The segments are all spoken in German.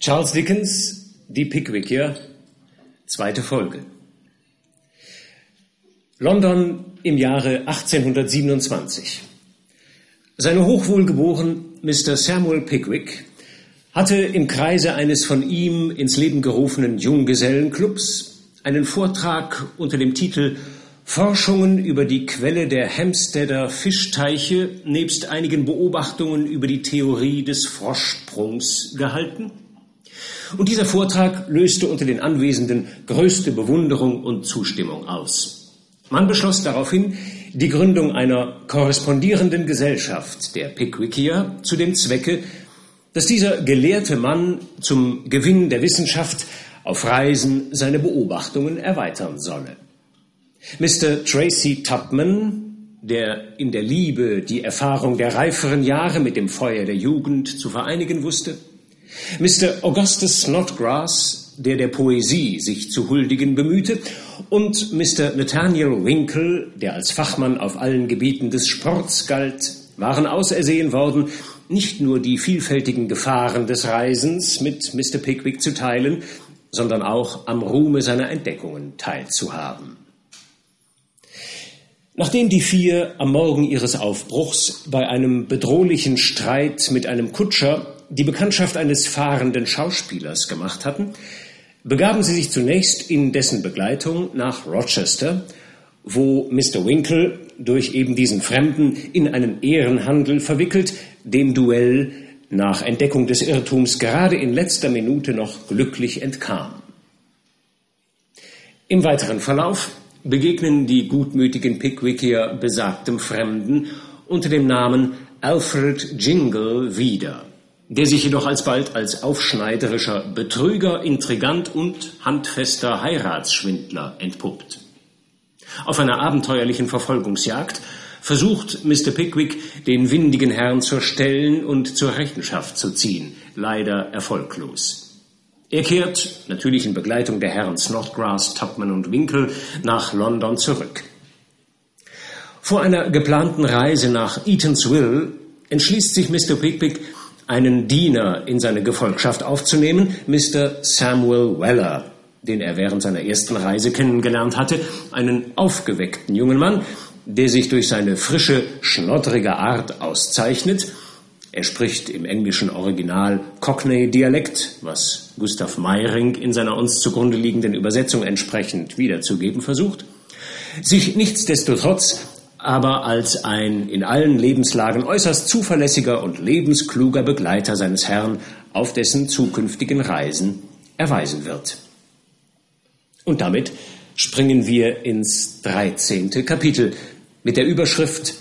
Charles Dickens, Die Pickwickier, zweite Folge. London im Jahre 1827. Seine hochwohlgeboren Mr. Samuel Pickwick hatte im Kreise eines von ihm ins Leben gerufenen Junggesellenclubs einen Vortrag unter dem Titel Forschungen über die Quelle der Hempsteader Fischteiche nebst einigen Beobachtungen über die Theorie des Froschsprungs gehalten und dieser Vortrag löste unter den Anwesenden größte Bewunderung und Zustimmung aus. Man beschloss daraufhin die Gründung einer korrespondierenden Gesellschaft der Pickwickier zu dem Zwecke, dass dieser gelehrte Mann zum Gewinn der Wissenschaft auf Reisen seine Beobachtungen erweitern solle. Mr. Tracy Tubman, der in der Liebe die Erfahrung der reiferen Jahre mit dem Feuer der Jugend zu vereinigen wusste, Mr. Augustus Snodgrass, der der Poesie sich zu huldigen bemühte, und Mr. Nathaniel Winkle, der als Fachmann auf allen Gebieten des Sports galt, waren ausersehen worden, nicht nur die vielfältigen Gefahren des Reisens mit Mr. Pickwick zu teilen, sondern auch am Ruhme seiner Entdeckungen teilzuhaben. Nachdem die vier am Morgen ihres Aufbruchs bei einem bedrohlichen Streit mit einem Kutscher die Bekanntschaft eines fahrenden Schauspielers gemacht hatten, begaben sie sich zunächst in dessen Begleitung nach Rochester, wo Mr. Winkle durch eben diesen Fremden in einen Ehrenhandel verwickelt, dem Duell nach Entdeckung des Irrtums gerade in letzter Minute noch glücklich entkam. Im weiteren Verlauf begegnen die gutmütigen Pickwickier besagtem Fremden unter dem Namen Alfred Jingle wieder der sich jedoch alsbald als aufschneiderischer Betrüger, Intrigant und handfester Heiratsschwindler entpuppt. Auf einer abenteuerlichen Verfolgungsjagd versucht Mr. Pickwick, den windigen Herrn zur Stellen und zur Rechenschaft zu ziehen, leider erfolglos. Er kehrt, natürlich in Begleitung der Herren Snodgrass, Tupman und Winkle, nach London zurück. Vor einer geplanten Reise nach Eatanswill entschließt sich Mr. Pickwick, einen Diener in seine Gefolgschaft aufzunehmen, Mr. Samuel Weller, den er während seiner ersten Reise kennengelernt hatte, einen aufgeweckten jungen Mann, der sich durch seine frische, schnoddrige Art auszeichnet. Er spricht im englischen Original Cockney-Dialekt, was Gustav Meiring in seiner uns zugrunde liegenden Übersetzung entsprechend wiederzugeben versucht, sich nichtsdestotrotz aber als ein in allen Lebenslagen äußerst zuverlässiger und lebenskluger Begleiter seines Herrn auf dessen zukünftigen Reisen erweisen wird. Und damit springen wir ins 13. Kapitel mit der Überschrift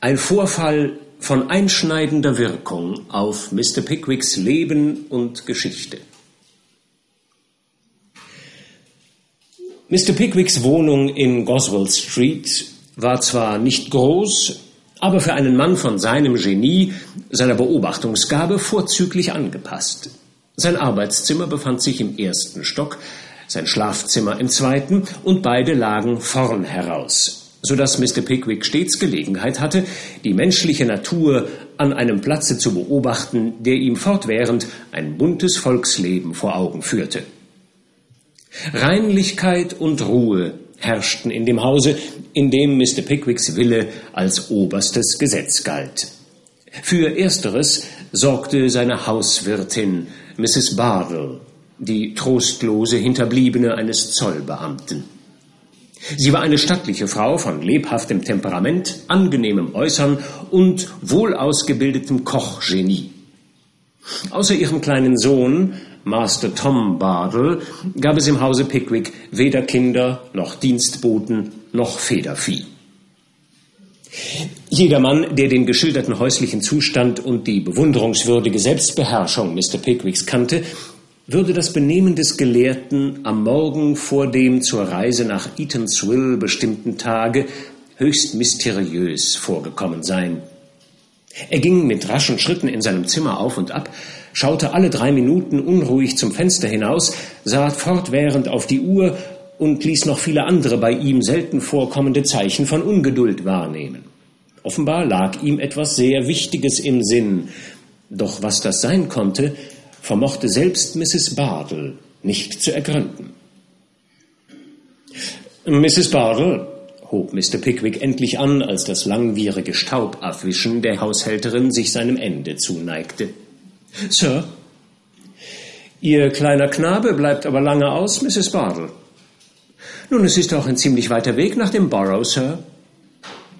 Ein Vorfall von einschneidender Wirkung auf Mr. Pickwicks Leben und Geschichte. Mr. Pickwicks Wohnung in Goswell Street war zwar nicht groß, aber für einen Mann von seinem Genie, seiner Beobachtungsgabe vorzüglich angepasst. Sein Arbeitszimmer befand sich im ersten Stock, sein Schlafzimmer im zweiten und beide lagen vorn heraus, so dass Mr. Pickwick stets Gelegenheit hatte, die menschliche Natur an einem Platze zu beobachten, der ihm fortwährend ein buntes Volksleben vor Augen führte. Reinlichkeit und Ruhe herrschten in dem Hause, in dem Mr. Pickwicks Wille als oberstes Gesetz galt. Für ersteres sorgte seine Hauswirtin Mrs. Bardell, die trostlose Hinterbliebene eines Zollbeamten. Sie war eine stattliche Frau von lebhaftem Temperament, angenehmem Äußern und wohl ausgebildetem Kochgenie. Außer ihrem kleinen Sohn Master Tom Bardell gab es im Hause Pickwick weder Kinder noch Dienstboten noch Federvieh. Jedermann, der den geschilderten häuslichen Zustand und die bewunderungswürdige Selbstbeherrschung Mr. Pickwicks kannte, würde das Benehmen des Gelehrten am Morgen vor dem zur Reise nach Eatanswill bestimmten Tage höchst mysteriös vorgekommen sein. Er ging mit raschen Schritten in seinem Zimmer auf und ab, schaute alle drei Minuten unruhig zum Fenster hinaus, sah fortwährend auf die Uhr und ließ noch viele andere bei ihm selten vorkommende Zeichen von Ungeduld wahrnehmen. Offenbar lag ihm etwas sehr Wichtiges im Sinn, doch was das sein konnte, vermochte selbst Mrs. Bardell nicht zu ergründen. Mrs. Bardell, hob Mr. Pickwick endlich an, als das langwierige Staubabwischen der Haushälterin sich seinem Ende zuneigte. Sir, Ihr kleiner Knabe bleibt aber lange aus, Mrs. Bardell. Nun, es ist auch ein ziemlich weiter Weg nach dem Borough, Sir.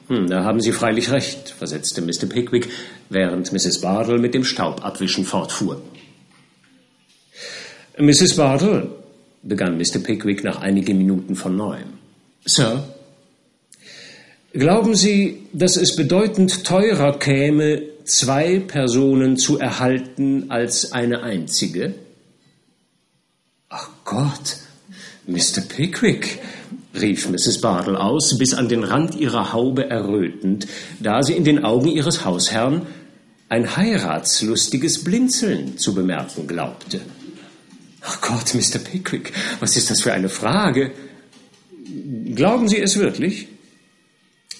Hm, da haben Sie freilich recht, versetzte Mr. Pickwick, während Mrs. Bardell mit dem Staubabwischen fortfuhr. Mrs. Bardell, begann Mr. Pickwick nach einigen Minuten von neuem. Sir, glauben Sie, dass es bedeutend teurer käme, zwei Personen zu erhalten als eine einzige? Ach Gott, Mr. Pickwick, rief Mrs. Bardell aus, bis an den Rand ihrer Haube errötend, da sie in den Augen ihres Hausherrn ein heiratslustiges Blinzeln zu bemerken glaubte. Ach Gott, Mr. Pickwick, was ist das für eine Frage? Glauben Sie es wirklich?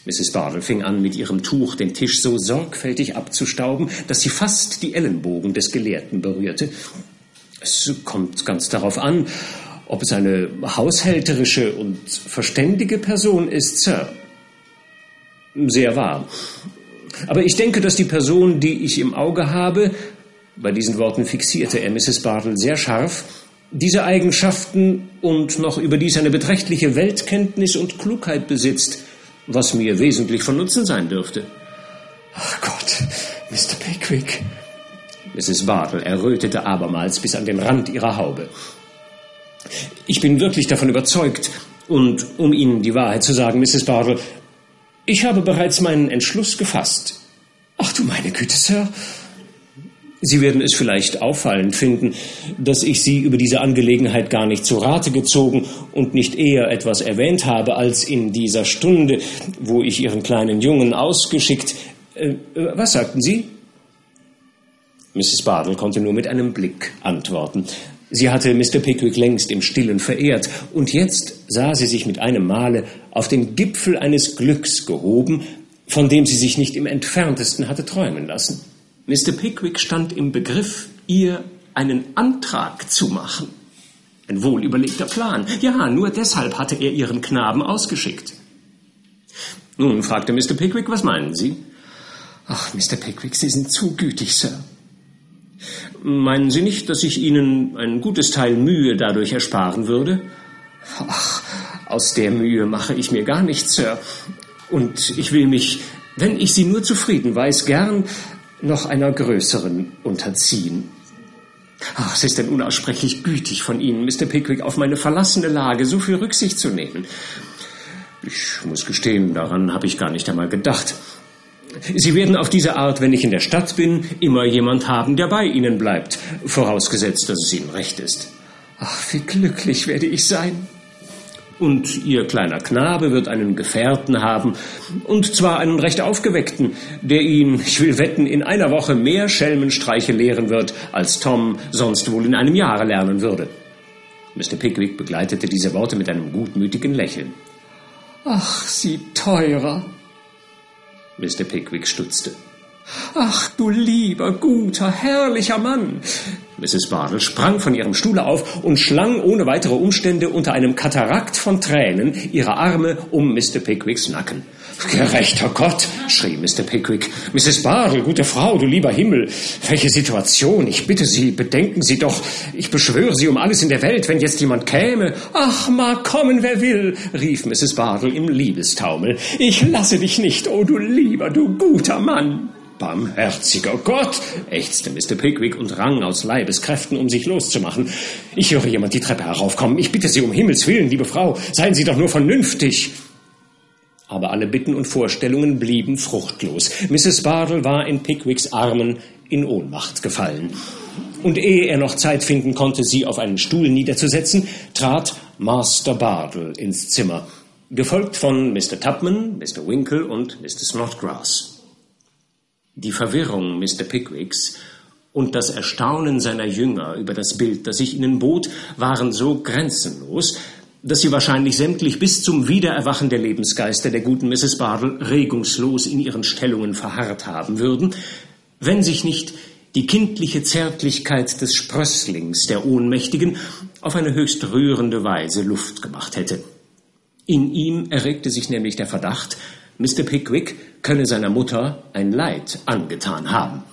Mrs. Bardell fing an, mit ihrem Tuch den Tisch so sorgfältig abzustauben, dass sie fast die Ellenbogen des Gelehrten berührte. Es kommt ganz darauf an, ob es eine haushälterische und verständige Person ist, Sir. Sehr wahr. Aber ich denke, dass die Person, die ich im Auge habe, bei diesen Worten fixierte er Mrs. Bartle sehr scharf, diese Eigenschaften und noch überdies eine beträchtliche Weltkenntnis und Klugheit besitzt, was mir wesentlich von Nutzen sein dürfte. Ach Gott, Mr. Pickwick, Mrs. Bartle errötete abermals bis an den Rand ihrer Haube. Ich bin wirklich davon überzeugt, und um Ihnen die Wahrheit zu sagen, Mrs. Bartle, ich habe bereits meinen Entschluss gefasst. Ach du meine Güte, Sir. Sie werden es vielleicht auffallend finden, dass ich Sie über diese Angelegenheit gar nicht zu Rate gezogen und nicht eher etwas erwähnt habe, als in dieser Stunde, wo ich Ihren kleinen Jungen ausgeschickt. Äh, was sagten Sie? Mrs. Bardell konnte nur mit einem Blick antworten. Sie hatte Mr. Pickwick längst im Stillen verehrt, und jetzt sah sie sich mit einem Male auf den Gipfel eines Glücks gehoben, von dem sie sich nicht im entferntesten hatte träumen lassen. Mr. Pickwick stand im Begriff, ihr einen Antrag zu machen. Ein wohlüberlegter Plan. Ja, nur deshalb hatte er ihren Knaben ausgeschickt. Nun, fragte Mr. Pickwick, was meinen Sie? Ach, Mr. Pickwick, Sie sind zu gütig, Sir. Meinen Sie nicht, dass ich Ihnen ein gutes Teil Mühe dadurch ersparen würde? Ach, aus der Mühe mache ich mir gar nichts, Sir. Und ich will mich, wenn ich Sie nur zufrieden weiß, gern noch einer größeren unterziehen. Ach, es ist denn unaussprechlich gütig von Ihnen, Mr. Pickwick, auf meine verlassene Lage so viel Rücksicht zu nehmen. Ich muss gestehen, daran habe ich gar nicht einmal gedacht. Sie werden auf diese Art, wenn ich in der Stadt bin, immer jemand haben, der bei Ihnen bleibt, vorausgesetzt, dass es Ihnen recht ist. Ach, wie glücklich werde ich sein. Und Ihr kleiner Knabe wird einen Gefährten haben, und zwar einen recht aufgeweckten, der ihn, ich will wetten, in einer Woche mehr Schelmenstreiche lehren wird, als Tom sonst wohl in einem Jahre lernen würde. Mr. Pickwick begleitete diese Worte mit einem gutmütigen Lächeln. Ach, Sie teurer, Mr. Pickwick stutzte. Ach, du lieber, guter, herrlicher Mann. Mrs. Bardell sprang von ihrem Stuhle auf und schlang ohne weitere Umstände unter einem Katarakt von Tränen ihre Arme um Mr. Pickwicks Nacken. Gerechter Gott, schrie Mr. Pickwick. Mrs. Bardell, gute Frau, du lieber Himmel, welche Situation, ich bitte Sie, bedenken Sie doch, ich beschwöre Sie um alles in der Welt, wenn jetzt jemand käme. Ach, mag kommen, wer will, rief Mrs. Bardell im Liebestaumel. Ich lasse dich nicht, oh du lieber, du guter Mann. Barmherziger Gott, ächzte Mr. Pickwick und rang aus Leibeskräften, um sich loszumachen. Ich höre jemand die Treppe heraufkommen. Ich bitte Sie um Himmels willen, liebe Frau, seien Sie doch nur vernünftig. Aber alle Bitten und Vorstellungen blieben fruchtlos. Mrs. Bardell war in Pickwicks Armen in Ohnmacht gefallen. Und ehe er noch Zeit finden konnte, sie auf einen Stuhl niederzusetzen, trat Master Bardell ins Zimmer, gefolgt von Mr. Tubman, Mr. Winkle und Mr. Snodgrass. Die Verwirrung Mr. Pickwicks und das Erstaunen seiner Jünger über das Bild, das sich ihnen bot, waren so grenzenlos, dass sie wahrscheinlich sämtlich bis zum Wiedererwachen der Lebensgeister der guten Mrs. Bardell regungslos in ihren Stellungen verharrt haben würden, wenn sich nicht die kindliche Zärtlichkeit des Sprösslings der Ohnmächtigen auf eine höchst rührende Weise Luft gemacht hätte. In ihm erregte sich nämlich der Verdacht, Mr. Pickwick könne seiner Mutter ein Leid angetan haben.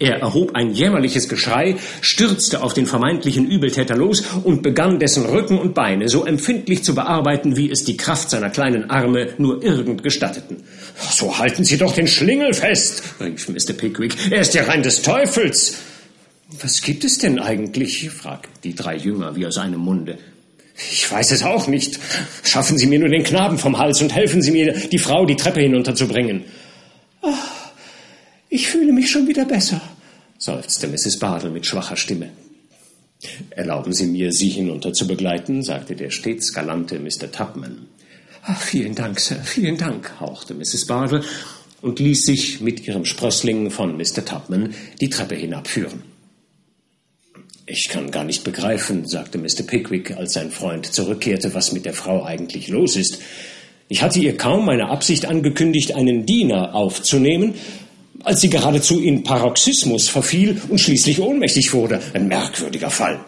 Er erhob ein jämmerliches Geschrei, stürzte auf den vermeintlichen Übeltäter los und begann dessen Rücken und Beine so empfindlich zu bearbeiten, wie es die Kraft seiner kleinen Arme nur irgend gestatteten. So halten Sie doch den Schlingel fest, rief Mr. Pickwick. Er ist ja rein des Teufels. Was gibt es denn eigentlich? fragten die drei Jünger wie aus einem Munde. Ich weiß es auch nicht. Schaffen Sie mir nur den Knaben vom Hals und helfen Sie mir, die Frau die Treppe hinunterzubringen. Ach, ich fühle mich schon wieder besser, seufzte Mrs. Bardell mit schwacher Stimme. Erlauben Sie mir, Sie hinunter zu begleiten, sagte der stets galante Mr. Tubman. Ach, vielen Dank, Sir, vielen Dank, hauchte Mrs. Bardell und ließ sich mit ihrem Sprössling von Mr. Tubman die Treppe hinabführen. Ich kann gar nicht begreifen, sagte Mr. Pickwick, als sein Freund zurückkehrte, was mit der Frau eigentlich los ist. Ich hatte ihr kaum meine Absicht angekündigt, einen Diener aufzunehmen, als sie geradezu in Paroxysmus verfiel und schließlich ohnmächtig wurde. Ein merkwürdiger Fall.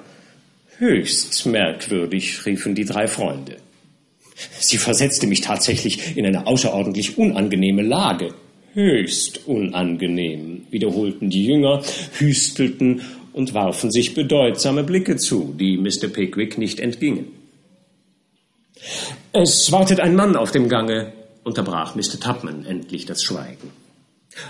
Höchst merkwürdig, riefen die drei Freunde. Sie versetzte mich tatsächlich in eine außerordentlich unangenehme Lage. Höchst unangenehm, wiederholten die Jünger, hüstelten und warfen sich bedeutsame Blicke zu, die Mr. Pickwick nicht entgingen. Es wartet ein Mann auf dem Gange, unterbrach Mr. Tubman endlich das Schweigen.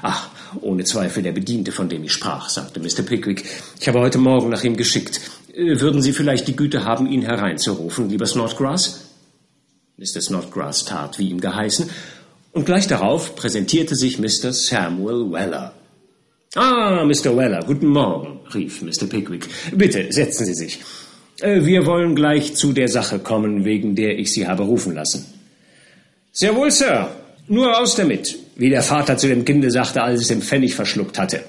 Ach, ohne Zweifel der Bediente, von dem ich sprach, sagte Mr. Pickwick. Ich habe heute Morgen nach ihm geschickt. Äh, würden Sie vielleicht die Güte haben, ihn hereinzurufen, lieber Snodgrass? Mr. Snodgrass tat, wie ihm geheißen, und gleich darauf präsentierte sich Mr. Samuel Weller. Ah, Mr. Weller, guten Morgen, rief Mr. Pickwick. Bitte, setzen Sie sich. Äh, wir wollen gleich zu der Sache kommen, wegen der ich Sie habe rufen lassen. Sehr wohl, Sir. Nur raus damit wie der Vater zu dem Kinde sagte, als es den Pfennig verschluckt hatte.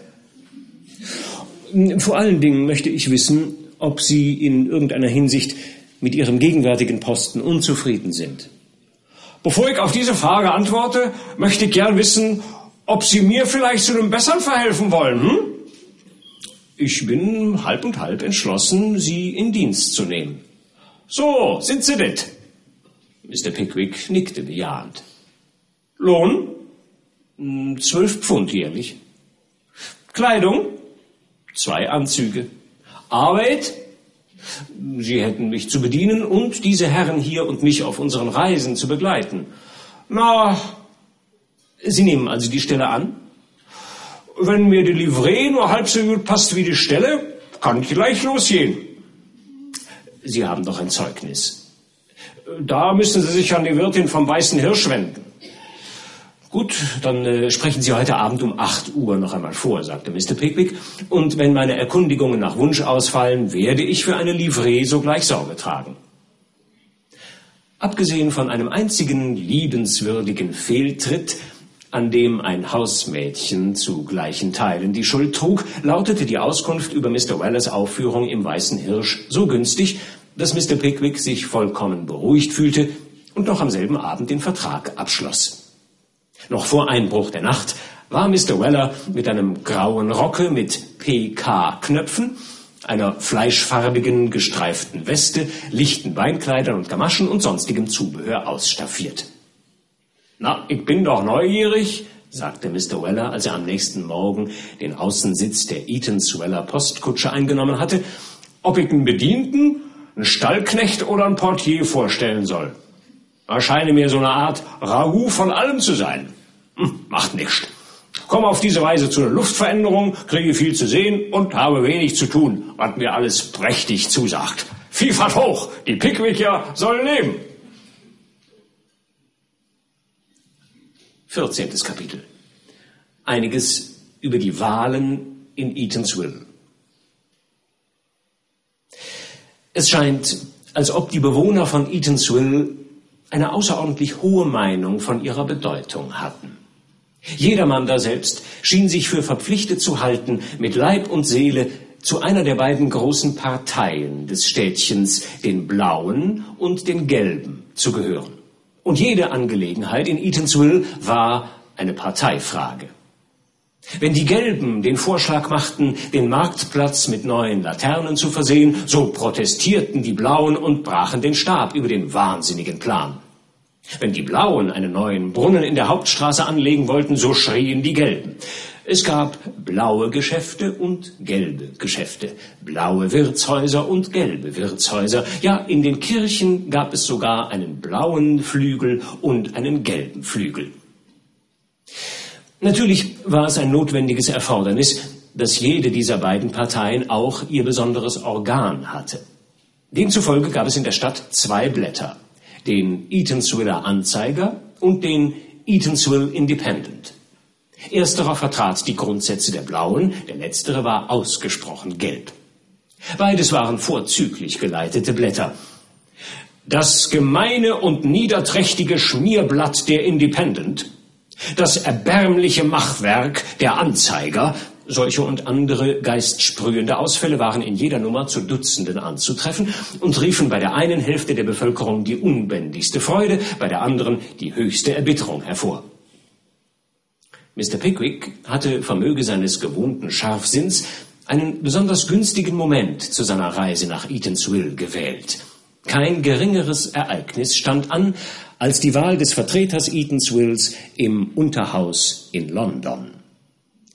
Vor allen Dingen möchte ich wissen, ob Sie in irgendeiner Hinsicht mit Ihrem gegenwärtigen Posten unzufrieden sind. Bevor ich auf diese Frage antworte, möchte ich gern wissen, ob Sie mir vielleicht zu einem Besseren verhelfen wollen. Hm? Ich bin halb und halb entschlossen, Sie in Dienst zu nehmen. So, sind Sie das? Mr. Pickwick nickte bejahend. Lohn? Hm, zwölf Pfund jährlich. Kleidung? Zwei Anzüge. Arbeit? Sie hätten mich zu bedienen und diese Herren hier und mich auf unseren Reisen zu begleiten. Na, Sie nehmen also die Stelle an? Wenn mir die Livree nur halb so gut passt wie die Stelle, kann ich gleich losgehen. Sie haben doch ein Zeugnis. Da müssen Sie sich an die Wirtin vom Weißen Hirsch wenden. Gut, dann äh, sprechen Sie heute Abend um 8 Uhr noch einmal vor, sagte Mr. Pickwick. Und wenn meine Erkundigungen nach Wunsch ausfallen, werde ich für eine Livree sogleich Sorge tragen. Abgesehen von einem einzigen liebenswürdigen Fehltritt, an dem ein Hausmädchen zu gleichen Teilen die Schuld trug, lautete die Auskunft über Mr. Wellers Aufführung im Weißen Hirsch so günstig, dass Mr. Pickwick sich vollkommen beruhigt fühlte und noch am selben Abend den Vertrag abschloss. Noch vor Einbruch der Nacht war Mr. Weller mit einem grauen Rocke mit PK-Knöpfen, einer fleischfarbigen gestreiften Weste, lichten Beinkleidern und Gamaschen und sonstigem Zubehör ausstaffiert. Na, ich bin doch neugierig, sagte Mr. Weller, als er am nächsten Morgen den Außensitz der Eatons-Weller Postkutsche eingenommen hatte, ob ich einen Bedienten, einen Stallknecht oder einen Portier vorstellen soll. Erscheine mir so eine Art Ragout von allem zu sein. Hm, macht nichts. Komme auf diese Weise zu einer Luftveränderung, kriege viel zu sehen und habe wenig zu tun, was mir alles prächtig zusagt. Vielfalt hoch, die Pickwickier sollen leben. 14. Kapitel. Einiges über die Wahlen in Eatanswill. Es scheint, als ob die Bewohner von Eatanswill eine außerordentlich hohe Meinung von ihrer Bedeutung hatten. Jedermann da selbst schien sich für verpflichtet zu halten, mit Leib und Seele zu einer der beiden großen Parteien des Städtchens, den blauen und den gelben, zu gehören. Und jede Angelegenheit in Eatanswill war eine Parteifrage. Wenn die Gelben den Vorschlag machten, den Marktplatz mit neuen Laternen zu versehen, so protestierten die Blauen und brachen den Stab über den wahnsinnigen Plan. Wenn die Blauen einen neuen Brunnen in der Hauptstraße anlegen wollten, so schrien die Gelben. Es gab blaue Geschäfte und gelbe Geschäfte, blaue Wirtshäuser und gelbe Wirtshäuser. Ja, in den Kirchen gab es sogar einen blauen Flügel und einen gelben Flügel. Natürlich war es ein notwendiges Erfordernis, dass jede dieser beiden Parteien auch ihr besonderes Organ hatte. Demzufolge gab es in der Stadt zwei Blätter, den Eatanswiller Anzeiger und den Eatanswill Independent. Ersterer vertrat die Grundsätze der Blauen, der letztere war ausgesprochen gelb. Beides waren vorzüglich geleitete Blätter. Das gemeine und niederträchtige Schmierblatt der Independent das erbärmliche Machwerk der Anzeiger, solche und andere geistsprühende Ausfälle waren in jeder Nummer zu Dutzenden anzutreffen und riefen bei der einen Hälfte der Bevölkerung die unbändigste Freude, bei der anderen die höchste Erbitterung hervor. Mr. Pickwick hatte vermöge seines gewohnten Scharfsinns einen besonders günstigen Moment zu seiner Reise nach Eatanswill gewählt. Kein geringeres Ereignis stand an, als die Wahl des Vertreters Eatanswills im Unterhaus in London.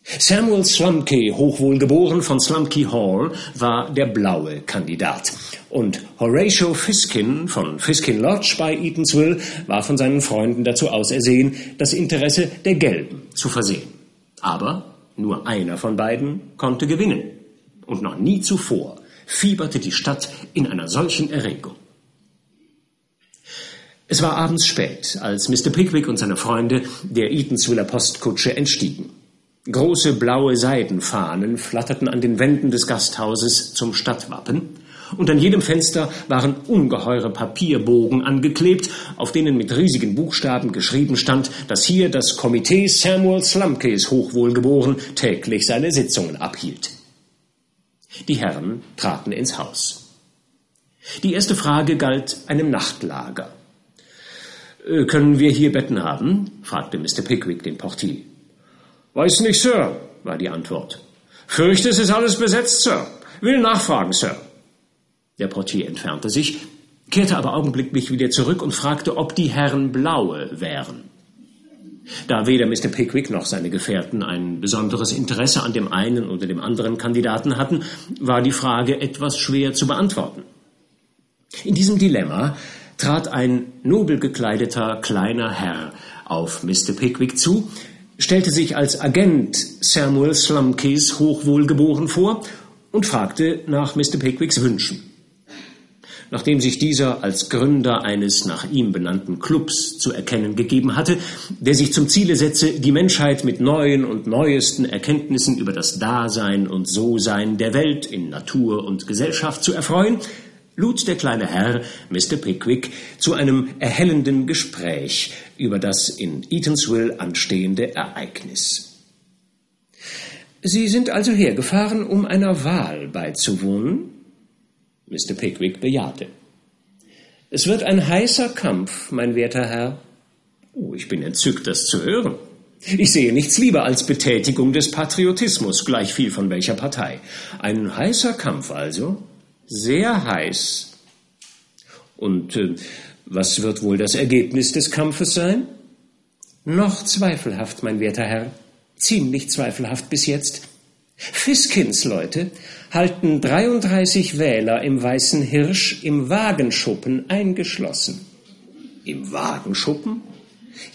Samuel Slumkey, hochwohlgeboren von Slumkey Hall, war der blaue Kandidat. Und Horatio Fiskin von Fiskin Lodge bei Eatanswill war von seinen Freunden dazu ausersehen, das Interesse der Gelben zu versehen. Aber nur einer von beiden konnte gewinnen. Und noch nie zuvor fieberte die Stadt in einer solchen Erregung. Es war abends spät, als Mr. Pickwick und seine Freunde der Eatanswiller Postkutsche entstiegen. Große blaue Seidenfahnen flatterten an den Wänden des Gasthauses zum Stadtwappen, und an jedem Fenster waren ungeheure Papierbogen angeklebt, auf denen mit riesigen Buchstaben geschrieben stand, dass hier das Komitee Samuel Slumkeys hochwohlgeboren täglich seine Sitzungen abhielt. Die Herren traten ins Haus. Die erste Frage galt einem Nachtlager. Äh, können wir hier Betten haben? fragte Mr. Pickwick den Portier. Weiß nicht, Sir, war die Antwort. Fürchte, es ist alles besetzt, Sir. Will nachfragen, Sir. Der Portier entfernte sich, kehrte aber augenblicklich wieder zurück und fragte, ob die Herren Blaue wären. Da weder Mr. Pickwick noch seine Gefährten ein besonderes Interesse an dem einen oder dem anderen Kandidaten hatten, war die Frage etwas schwer zu beantworten. In diesem Dilemma trat ein nobel gekleideter kleiner Herr auf Mr. Pickwick zu, stellte sich als Agent Samuel Slumkeys hochwohlgeboren vor und fragte nach Mr. Pickwicks Wünschen. Nachdem sich dieser als Gründer eines nach ihm benannten Clubs zu erkennen gegeben hatte, der sich zum Ziele setze, die Menschheit mit neuen und neuesten Erkenntnissen über das Dasein und So-Sein der Welt in Natur und Gesellschaft zu erfreuen, lud der kleine Herr Mr. Pickwick zu einem erhellenden Gespräch über das in Eatanswill anstehende Ereignis. Sie sind also hergefahren, um einer Wahl beizuwohnen? Mr. Pickwick bejahte. Es wird ein heißer Kampf, mein werter Herr. Oh, ich bin entzückt, das zu hören. Ich sehe nichts lieber als Betätigung des Patriotismus, gleich viel von welcher Partei. Ein heißer Kampf also? Sehr heiß. Und äh, was wird wohl das Ergebnis des Kampfes sein? Noch zweifelhaft, mein werter Herr, ziemlich zweifelhaft bis jetzt. Fiskins Leute halten 33 Wähler im Weißen Hirsch im Wagenschuppen eingeschlossen. Im Wagenschuppen?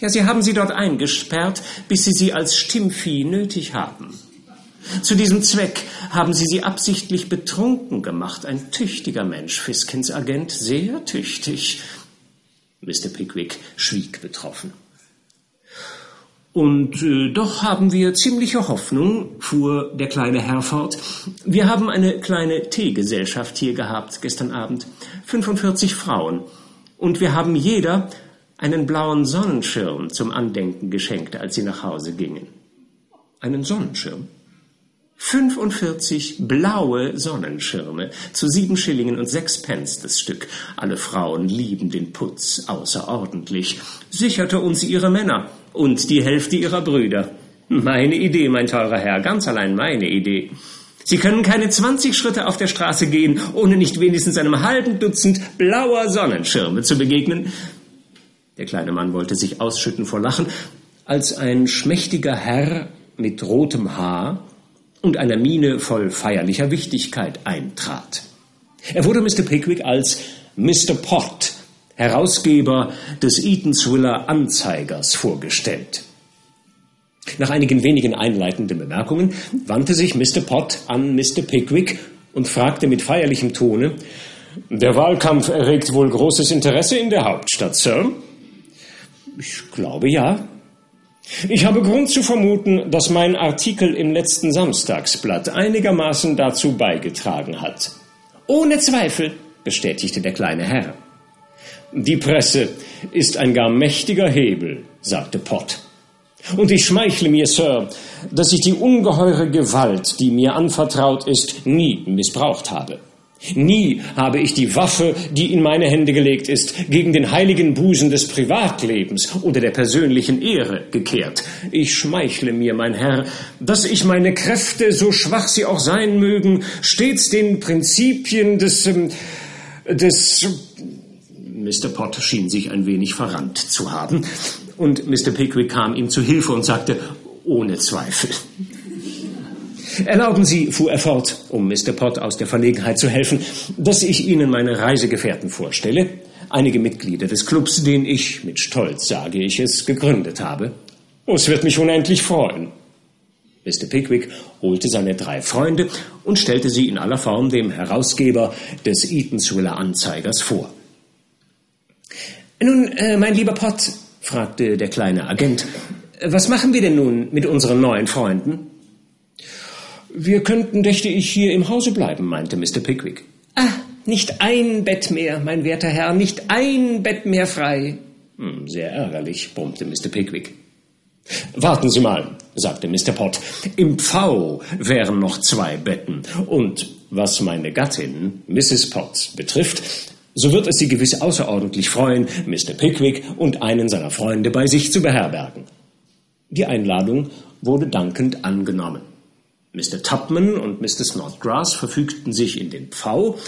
Ja, sie haben sie dort eingesperrt, bis sie sie als Stimmvieh nötig haben. Zu diesem Zweck haben Sie sie absichtlich betrunken gemacht. Ein tüchtiger Mensch, Fiskins Agent, sehr tüchtig. Mr. Pickwick schwieg betroffen. Und äh, doch haben wir ziemliche Hoffnung, fuhr der kleine Herr fort. Wir haben eine kleine Teegesellschaft hier gehabt gestern Abend. 45 Frauen. Und wir haben jeder einen blauen Sonnenschirm zum Andenken geschenkt, als sie nach Hause gingen. Einen Sonnenschirm? 45 blaue Sonnenschirme zu sieben Schillingen und sechs Pence das Stück. Alle Frauen lieben den Putz außerordentlich. Sicherte uns ihre Männer und die Hälfte ihrer Brüder. Meine Idee, mein teurer Herr, ganz allein meine Idee. Sie können keine 20 Schritte auf der Straße gehen, ohne nicht wenigstens einem halben Dutzend blauer Sonnenschirme zu begegnen. Der kleine Mann wollte sich ausschütten vor Lachen, als ein schmächtiger Herr mit rotem Haar und einer Miene voll feierlicher Wichtigkeit eintrat. Er wurde Mr. Pickwick als Mr. Pott, Herausgeber des Eatanswiller Anzeigers, vorgestellt. Nach einigen wenigen einleitenden Bemerkungen wandte sich Mr. Pott an Mr. Pickwick und fragte mit feierlichem Tone, der Wahlkampf erregt wohl großes Interesse in der Hauptstadt, Sir? Ich glaube ja. Ich habe Grund zu vermuten, dass mein Artikel im letzten Samstagsblatt einigermaßen dazu beigetragen hat. Ohne Zweifel, bestätigte der kleine Herr. Die Presse ist ein gar mächtiger Hebel, sagte Pott. Und ich schmeichle mir, Sir, dass ich die ungeheure Gewalt, die mir anvertraut ist, nie missbraucht habe. Nie habe ich die Waffe, die in meine Hände gelegt ist, gegen den heiligen Busen des Privatlebens oder der persönlichen Ehre gekehrt. Ich schmeichle mir, mein Herr, dass ich meine Kräfte, so schwach sie auch sein mögen, stets den Prinzipien des, ähm, des, Mr. Pott schien sich ein wenig verrannt zu haben, und Mr. Pickwick kam ihm zu Hilfe und sagte, ohne Zweifel. Erlauben Sie, fuhr er fort, um Mr. Pott aus der Verlegenheit zu helfen, dass ich Ihnen meine Reisegefährten vorstelle, einige Mitglieder des Clubs, den ich, mit Stolz sage ich es, gegründet habe. Es wird mich unendlich freuen. Mr. Pickwick holte seine drei Freunde und stellte sie in aller Form dem Herausgeber des Eatanswiller Anzeigers vor. Nun, äh, mein lieber Pott, fragte der kleine Agent, was machen wir denn nun mit unseren neuen Freunden? Wir könnten, dächte ich, hier im Hause bleiben, meinte Mr. Pickwick. Ah, nicht ein Bett mehr, mein werter Herr, nicht ein Bett mehr frei. Hm, sehr ärgerlich, brummte Mr. Pickwick. Warten Sie mal, sagte Mr. Pott. Im Pfau wären noch zwei Betten. Und was meine Gattin, Mrs. Potts, betrifft, so wird es Sie gewiss außerordentlich freuen, Mr. Pickwick und einen seiner Freunde bei sich zu beherbergen. Die Einladung wurde dankend angenommen. Mr. Tupman und Mr. Snodgrass verfügten sich in den Pfau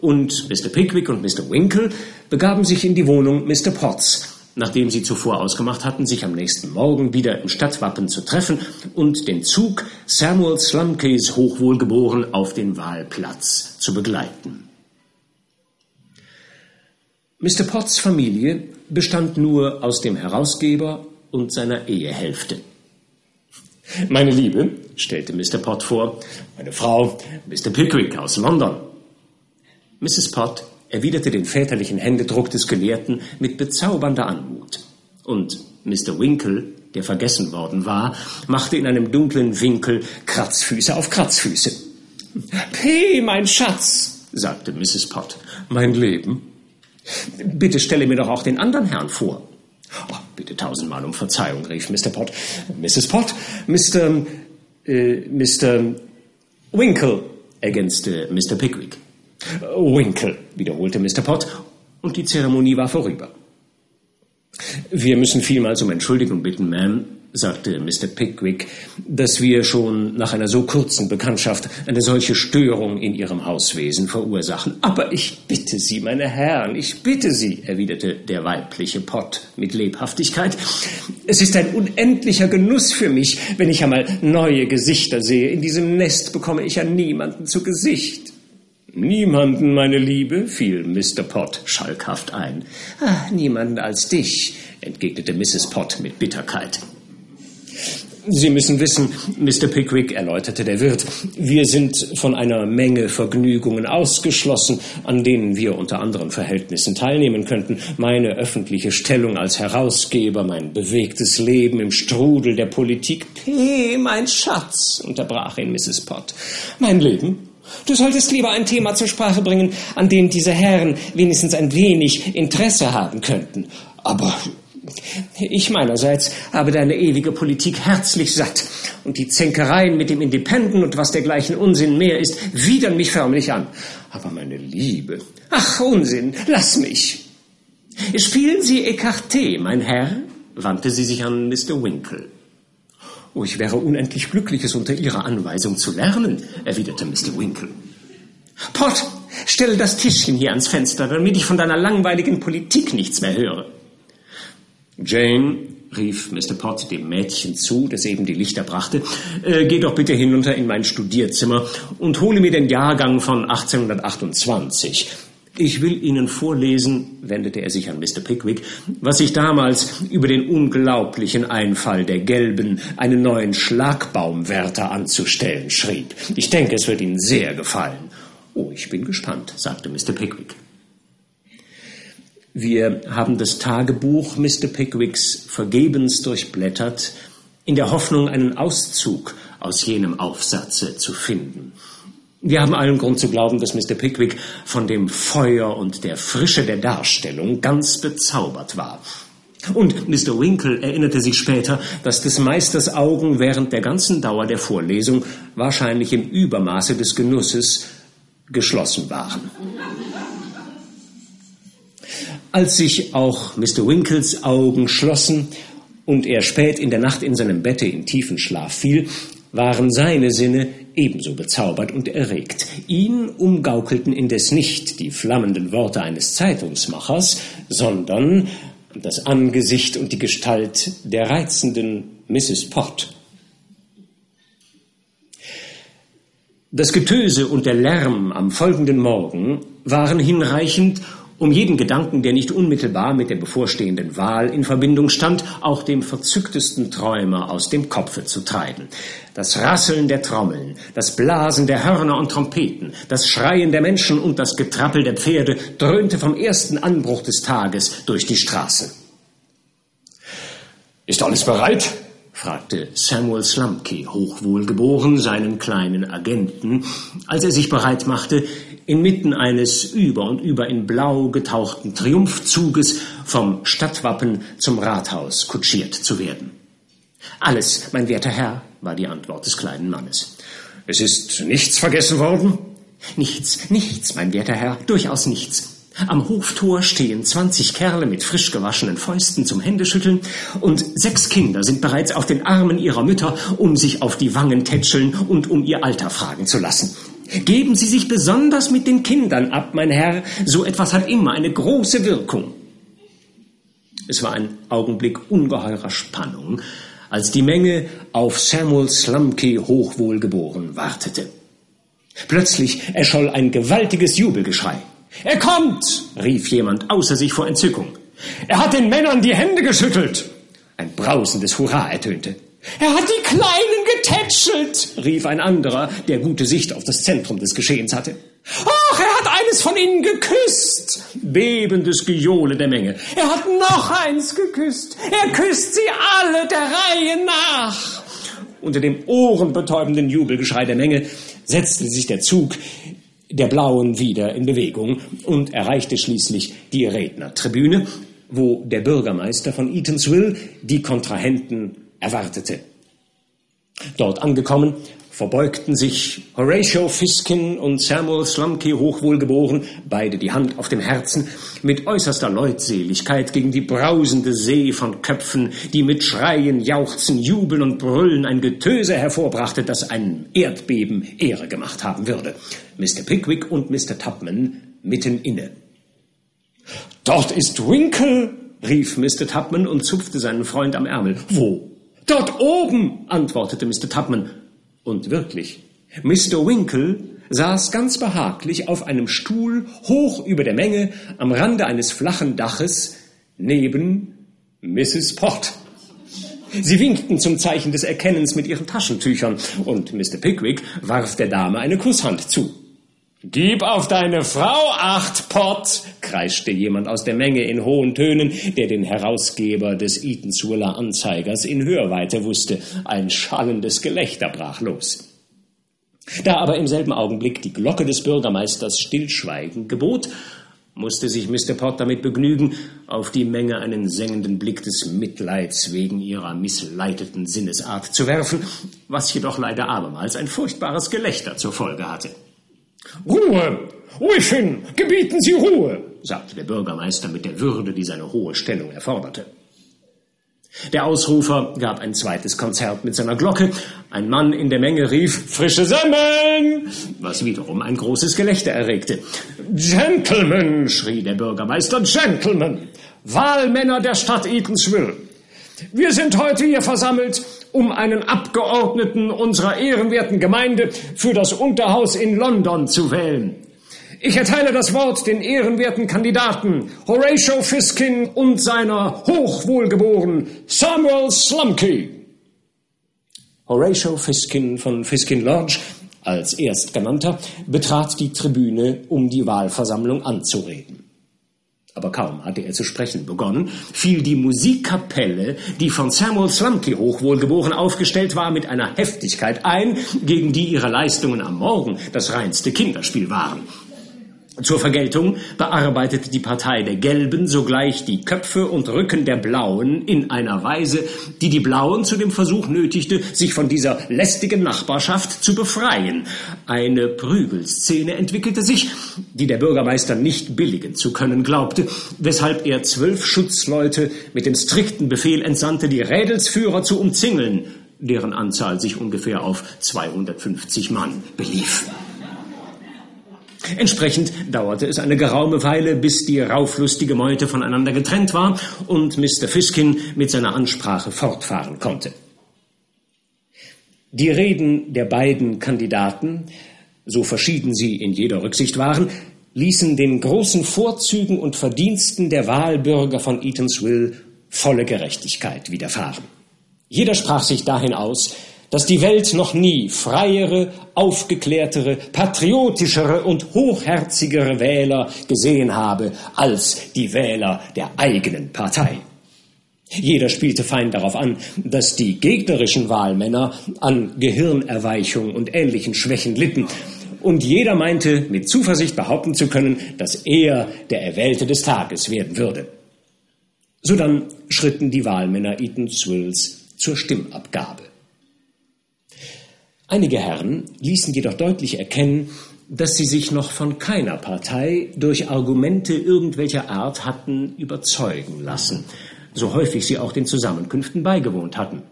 und Mr. Pickwick und Mr. Winkle begaben sich in die Wohnung Mr. Potts, nachdem sie zuvor ausgemacht hatten, sich am nächsten Morgen wieder im Stadtwappen zu treffen und den Zug Samuel Slumkeys hochwohlgeboren auf den Wahlplatz zu begleiten. Mr. Potts Familie bestand nur aus dem Herausgeber und seiner Ehehälfte. Meine Liebe, stellte Mr. Pott vor, meine Frau, Mr. Pickwick aus London. Mrs. Pott erwiderte den väterlichen Händedruck des Gelehrten mit bezaubernder Anmut. Und Mr. Winkle, der vergessen worden war, machte in einem dunklen Winkel Kratzfüße auf Kratzfüße. P, mein Schatz, sagte Mrs. Pott. Mein Leben. Bitte stelle mir doch auch den anderen Herrn vor. Oh, bitte tausendmal um Verzeihung, rief Mr. Pott. Mrs. Pott, Mr. Äh, Mr. Winkle, ergänzte Mr. Pickwick. Winkle, wiederholte Mr. Pott, und die Zeremonie war vorüber. Wir müssen vielmals um Entschuldigung bitten, Ma'am, sagte Mr. Pickwick, dass wir schon nach einer so kurzen Bekanntschaft eine solche Störung in Ihrem Hauswesen verursachen. Aber ich bitte Sie, meine Herren, ich bitte Sie, erwiderte der weibliche Pott mit Lebhaftigkeit. Es ist ein unendlicher Genuss für mich, wenn ich einmal neue Gesichter sehe. In diesem Nest bekomme ich ja niemanden zu Gesicht. Niemanden, meine Liebe, fiel Mr. Pott schalkhaft ein. Ah, niemanden als dich, entgegnete Mrs. Pott mit Bitterkeit. Sie müssen wissen, Mr. Pickwick, erläuterte der Wirt, wir sind von einer Menge Vergnügungen ausgeschlossen, an denen wir unter anderen Verhältnissen teilnehmen könnten. Meine öffentliche Stellung als Herausgeber, mein bewegtes Leben im Strudel der Politik. Hey, mein Schatz, unterbrach ihn Mrs. Pott. Mein Leben? Du solltest lieber ein Thema zur Sprache bringen, an dem diese Herren wenigstens ein wenig Interesse haben könnten. Aber ich meinerseits habe deine ewige Politik herzlich satt und die Zänkereien mit dem Independent und was dergleichen Unsinn mehr ist, widern mich förmlich an. Aber meine Liebe, ach Unsinn, lass mich. Spielen Sie Ecarté, mein Herr? wandte sie sich an Mr. Winkle. Oh, ich wäre unendlich glücklich, es unter Ihrer Anweisung zu lernen, erwiderte Mr. Winkle. Pott, stelle das Tischchen hier ans Fenster, damit ich von deiner langweiligen Politik nichts mehr höre. Jane, rief Mr. Pott dem Mädchen zu, das eben die Lichter brachte, äh, geh doch bitte hinunter in mein Studierzimmer und hole mir den Jahrgang von 1828. Ich will Ihnen vorlesen, wendete er sich an Mr. Pickwick, was ich damals über den unglaublichen Einfall der Gelben, einen neuen Schlagbaumwärter anzustellen, schrieb. Ich denke, es wird Ihnen sehr gefallen. Oh, ich bin gespannt, sagte Mr. Pickwick. Wir haben das Tagebuch Mr. Pickwicks vergebens durchblättert, in der Hoffnung, einen Auszug aus jenem Aufsatze zu finden. Wir haben allen Grund zu glauben, dass Mr. Pickwick von dem Feuer und der Frische der Darstellung ganz bezaubert war. Und Mr. Winkle erinnerte sich später, dass des Meisters Augen während der ganzen Dauer der Vorlesung wahrscheinlich im Übermaße des Genusses geschlossen waren. Als sich auch Mr. Winkles Augen schlossen und er spät in der Nacht in seinem Bette in tiefen Schlaf fiel, waren seine Sinne ebenso bezaubert und erregt. Ihn umgaukelten indes nicht die flammenden Worte eines Zeitungsmachers, sondern das Angesicht und die Gestalt der reizenden Mrs. Pott. Das Getöse und der Lärm am folgenden Morgen waren hinreichend, um jeden Gedanken, der nicht unmittelbar mit der bevorstehenden Wahl in Verbindung stand, auch dem verzücktesten Träumer aus dem Kopfe zu treiben. Das Rasseln der Trommeln, das Blasen der Hörner und Trompeten, das Schreien der Menschen und das Getrappel der Pferde dröhnte vom ersten Anbruch des Tages durch die Straßen. Ist alles bereit? fragte Samuel Slumkey, hochwohlgeboren, seinen kleinen Agenten, als er sich bereit machte, inmitten eines über und über in blau getauchten Triumphzuges vom Stadtwappen zum Rathaus kutschiert zu werden. Alles, mein werter Herr, war die Antwort des kleinen Mannes. Es ist nichts vergessen worden? Nichts, nichts, mein werter Herr, durchaus nichts. Am Hoftor stehen zwanzig Kerle mit frisch gewaschenen Fäusten zum Händeschütteln und sechs Kinder sind bereits auf den Armen ihrer Mütter, um sich auf die Wangen tätscheln und um ihr Alter fragen zu lassen. Geben Sie sich besonders mit den Kindern ab, mein Herr, so etwas hat immer eine große Wirkung. Es war ein Augenblick ungeheurer Spannung, als die Menge auf Samuel Slumkey hochwohlgeboren wartete. Plötzlich erscholl ein gewaltiges Jubelgeschrei. Er kommt! rief jemand außer sich vor Entzückung. Er hat den Männern die Hände geschüttelt. Ein brausendes Hurra ertönte. Er hat die Kleinen getätschelt, rief ein anderer, der gute Sicht auf das Zentrum des Geschehens hatte. Ach, er hat eines von ihnen geküsst. Bebendes Gejohle der Menge. Er hat noch eins geküsst. Er küsst sie alle der Reihe nach. Unter dem ohrenbetäubenden Jubelgeschrei der Menge setzte sich der Zug der Blauen wieder in Bewegung und erreichte schließlich die Rednertribüne, wo der Bürgermeister von Eatanswill die Kontrahenten erwartete. Dort angekommen, verbeugten sich Horatio Fiskin und Samuel Slumkey hochwohlgeboren, beide die Hand auf dem Herzen, mit äußerster Leutseligkeit gegen die brausende See von Köpfen, die mit Schreien, Jauchzen, Jubeln und Brüllen ein Getöse hervorbrachte, das einem Erdbeben Ehre gemacht haben würde. Mr. Pickwick und Mr. Tupman mitten inne. Dort ist Winkle, rief Mr. Tupman und zupfte seinen Freund am Ärmel. Wo? Dort oben, antwortete Mr. Tupman und wirklich, Mr. Winkle saß ganz behaglich auf einem Stuhl hoch über der Menge am Rande eines flachen Daches neben Mrs. Pott. Sie winkten zum Zeichen des Erkennens mit ihren Taschentüchern und Mr. Pickwick warf der Dame eine Kusshand zu. Gib auf deine Frau acht, Pott, kreischte jemand aus der Menge in hohen Tönen, der den Herausgeber des Eatanswiller Anzeigers in Hörweite wusste. Ein schallendes Gelächter brach los. Da aber im selben Augenblick die Glocke des Bürgermeisters Stillschweigen gebot, musste sich Mr. Pott damit begnügen, auf die Menge einen sengenden Blick des Mitleids wegen ihrer missleiteten Sinnesart zu werfen, was jedoch leider abermals ein furchtbares Gelächter zur Folge hatte. Ruhe! Ruhig Gebieten Sie Ruhe! sagte der Bürgermeister mit der Würde, die seine hohe Stellung erforderte. Der Ausrufer gab ein zweites Konzert mit seiner Glocke. Ein Mann in der Menge rief Frische Semmeln, was wiederum ein großes Gelächter erregte. Gentlemen, schrie der Bürgermeister, Gentlemen, Wahlmänner der Stadt Eatonsville. Wir sind heute hier versammelt, um einen Abgeordneten unserer ehrenwerten Gemeinde für das Unterhaus in London zu wählen. Ich erteile das Wort den ehrenwerten Kandidaten Horatio Fiskin und seiner hochwohlgeboren Samuel Slumkey. Horatio Fiskin von Fiskin Lodge als Erstgenannter betrat die Tribüne, um die Wahlversammlung anzureden. Aber kaum hatte er zu sprechen begonnen, fiel die Musikkapelle, die von Samuel Slumkey hochwohlgeboren aufgestellt war, mit einer Heftigkeit ein, gegen die ihre Leistungen am Morgen das reinste Kinderspiel waren. Zur Vergeltung bearbeitete die Partei der Gelben sogleich die Köpfe und Rücken der Blauen in einer Weise, die die Blauen zu dem Versuch nötigte, sich von dieser lästigen Nachbarschaft zu befreien. Eine Prügelszene entwickelte sich, die der Bürgermeister nicht billigen zu können glaubte, weshalb er zwölf Schutzleute mit dem strikten Befehl entsandte, die Rädelsführer zu umzingeln, deren Anzahl sich ungefähr auf 250 Mann belief. Entsprechend dauerte es eine geraume Weile, bis die rauflustige Meute voneinander getrennt war und Mr. Fiskin mit seiner Ansprache fortfahren konnte. Die Reden der beiden Kandidaten, so verschieden sie in jeder Rücksicht waren, ließen den großen Vorzügen und Verdiensten der Wahlbürger von Eatanswill volle Gerechtigkeit widerfahren. Jeder sprach sich dahin aus, dass die Welt noch nie freiere, aufgeklärtere, patriotischere und hochherzigere Wähler gesehen habe als die Wähler der eigenen Partei. Jeder spielte fein darauf an, dass die gegnerischen Wahlmänner an Gehirnerweichung und ähnlichen Schwächen litten, und jeder meinte mit Zuversicht behaupten zu können, dass er der Erwählte des Tages werden würde. Sodann schritten die Wahlmänner Eatonswills zur Stimmabgabe. Einige Herren ließen jedoch deutlich erkennen, dass sie sich noch von keiner Partei durch Argumente irgendwelcher Art hatten überzeugen lassen, so häufig sie auch den Zusammenkünften beigewohnt hatten.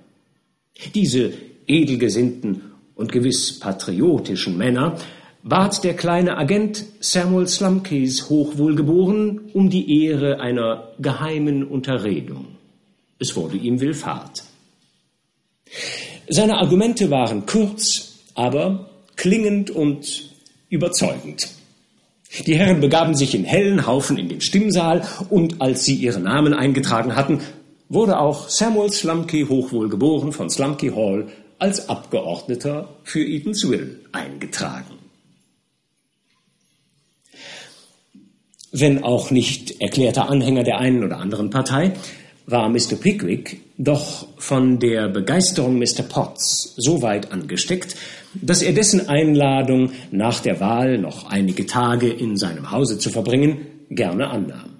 Diese edelgesinnten und gewiss patriotischen Männer bat der kleine Agent Samuel Slumkeys hochwohlgeboren um die Ehre einer geheimen Unterredung. Es wurde ihm Willfahrt. Seine Argumente waren kurz, aber klingend und überzeugend. Die Herren begaben sich in hellen Haufen in den Stimmsaal und als sie ihre Namen eingetragen hatten, wurde auch Samuel Slumkey hochwohlgeboren von Slumkey Hall als Abgeordneter für Eatonsville eingetragen. Wenn auch nicht erklärter Anhänger der einen oder anderen Partei, war Mr. Pickwick doch von der Begeisterung Mr. Potts so weit angesteckt, dass er dessen Einladung, nach der Wahl noch einige Tage in seinem Hause zu verbringen, gerne annahm.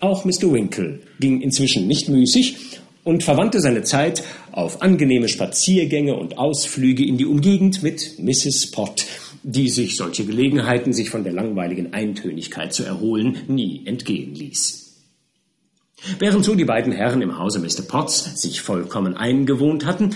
Auch Mr. Winkle ging inzwischen nicht müßig und verwandte seine Zeit auf angenehme Spaziergänge und Ausflüge in die Umgegend mit Mrs. Pott, die sich solche Gelegenheiten, sich von der langweiligen Eintönigkeit zu erholen, nie entgehen ließ. Während so die beiden Herren im Hause Mr. Potts sich vollkommen eingewohnt hatten,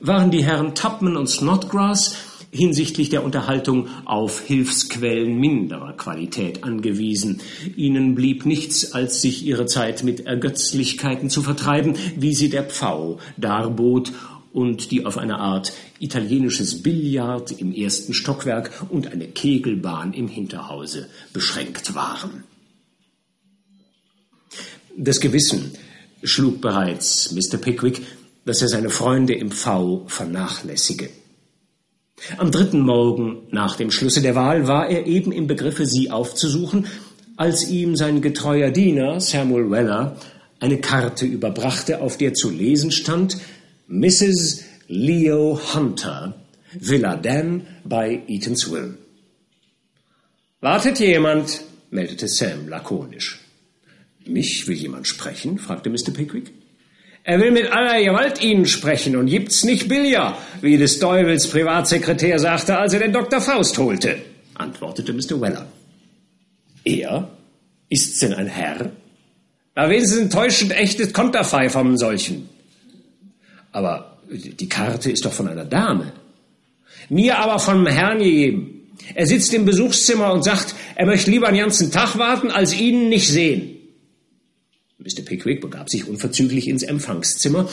waren die Herren Tupman und Snodgrass hinsichtlich der Unterhaltung auf Hilfsquellen minderer Qualität angewiesen. Ihnen blieb nichts, als sich ihre Zeit mit Ergötzlichkeiten zu vertreiben, wie sie der Pfau darbot und die auf eine Art italienisches Billard im ersten Stockwerk und eine Kegelbahn im Hinterhause beschränkt waren. Das Gewissen schlug bereits Mr. Pickwick, dass er seine Freunde im V vernachlässige. Am dritten Morgen nach dem Schlusse der Wahl war er eben im Begriffe, sie aufzusuchen, als ihm sein getreuer Diener Samuel Weller eine Karte überbrachte, auf der zu lesen stand Mrs. Leo Hunter, Villa Dan bei Eatonsville. Wartet jemand, meldete Sam lakonisch. Mich will jemand sprechen? fragte Mr. Pickwick. Er will mit aller Gewalt Ihnen sprechen und gibt's nicht billiger, wie des Teufels Privatsekretär sagte, als er den Dr. Faust holte, antwortete Mr. Weller. Er? Ist's denn ein Herr? Da wenigstens enttäuschend echtes Konterfei vom solchen. Aber die Karte ist doch von einer Dame. Mir aber vom Herrn gegeben. Er sitzt im Besuchszimmer und sagt, er möchte lieber einen ganzen Tag warten, als Ihnen nicht sehen. Mr. Pickwick begab sich unverzüglich ins Empfangszimmer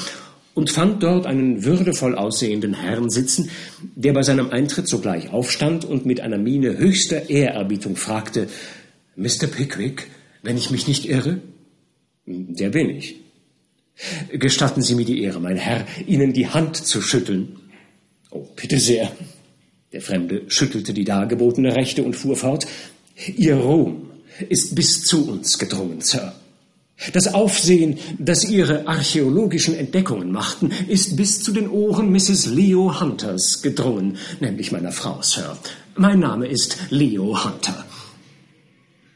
und fand dort einen würdevoll aussehenden Herrn sitzen, der bei seinem Eintritt sogleich aufstand und mit einer Miene höchster Ehrerbietung fragte, Mr. Pickwick, wenn ich mich nicht irre? Der bin ich. Gestatten Sie mir die Ehre, mein Herr, Ihnen die Hand zu schütteln. Oh, bitte sehr. Der Fremde schüttelte die dargebotene Rechte und fuhr fort. Ihr Ruhm ist bis zu uns gedrungen, Sir. Das Aufsehen, das Ihre archäologischen Entdeckungen machten, ist bis zu den Ohren Mrs. Leo Hunters gedrungen, nämlich meiner Frau, Sir. Mein Name ist Leo Hunter.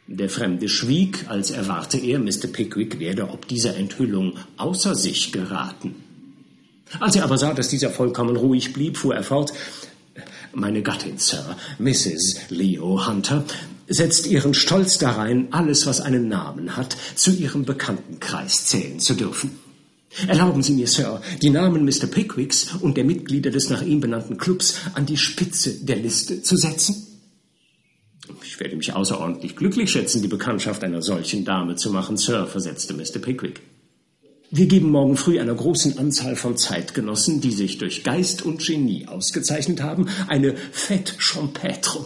Der Fremde schwieg, als erwarte er, Mr. Pickwick werde ob dieser Enthüllung außer sich geraten. Als er aber sah, dass dieser vollkommen ruhig blieb, fuhr er fort, meine Gattin, Sir, Mrs. Leo Hunter, setzt ihren Stolz darein, alles, was einen Namen hat, zu ihrem Bekanntenkreis zählen zu dürfen. Erlauben Sie mir, Sir, die Namen Mr. Pickwicks und der Mitglieder des nach ihm benannten Clubs an die Spitze der Liste zu setzen? Ich werde mich außerordentlich glücklich schätzen, die Bekanntschaft einer solchen Dame zu machen, Sir, versetzte Mr. Pickwick. Wir geben morgen früh einer großen Anzahl von Zeitgenossen, die sich durch Geist und Genie ausgezeichnet haben, eine Fête Champêtre.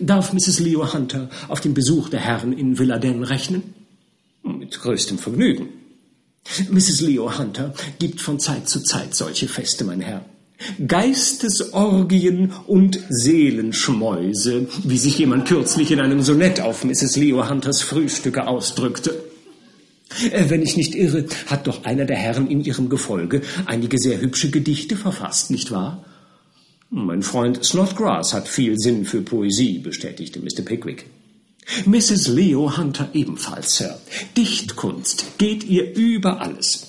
Darf Mrs. Leo Hunter auf den Besuch der Herren in Villaden rechnen? Mit größtem Vergnügen. Mrs. Leo Hunter gibt von Zeit zu Zeit solche Feste, mein Herr. Geistesorgien und Seelenschmäuse, wie sich jemand kürzlich in einem Sonett auf Mrs. Leo Hunters Frühstücke ausdrückte. Äh, wenn ich nicht irre, hat doch einer der Herren in ihrem Gefolge einige sehr hübsche Gedichte verfasst, nicht wahr? Mein Freund Snodgrass hat viel Sinn für Poesie, bestätigte Mr. Pickwick. Mrs. Leo Hunter ebenfalls, Sir. Dichtkunst geht ihr über alles.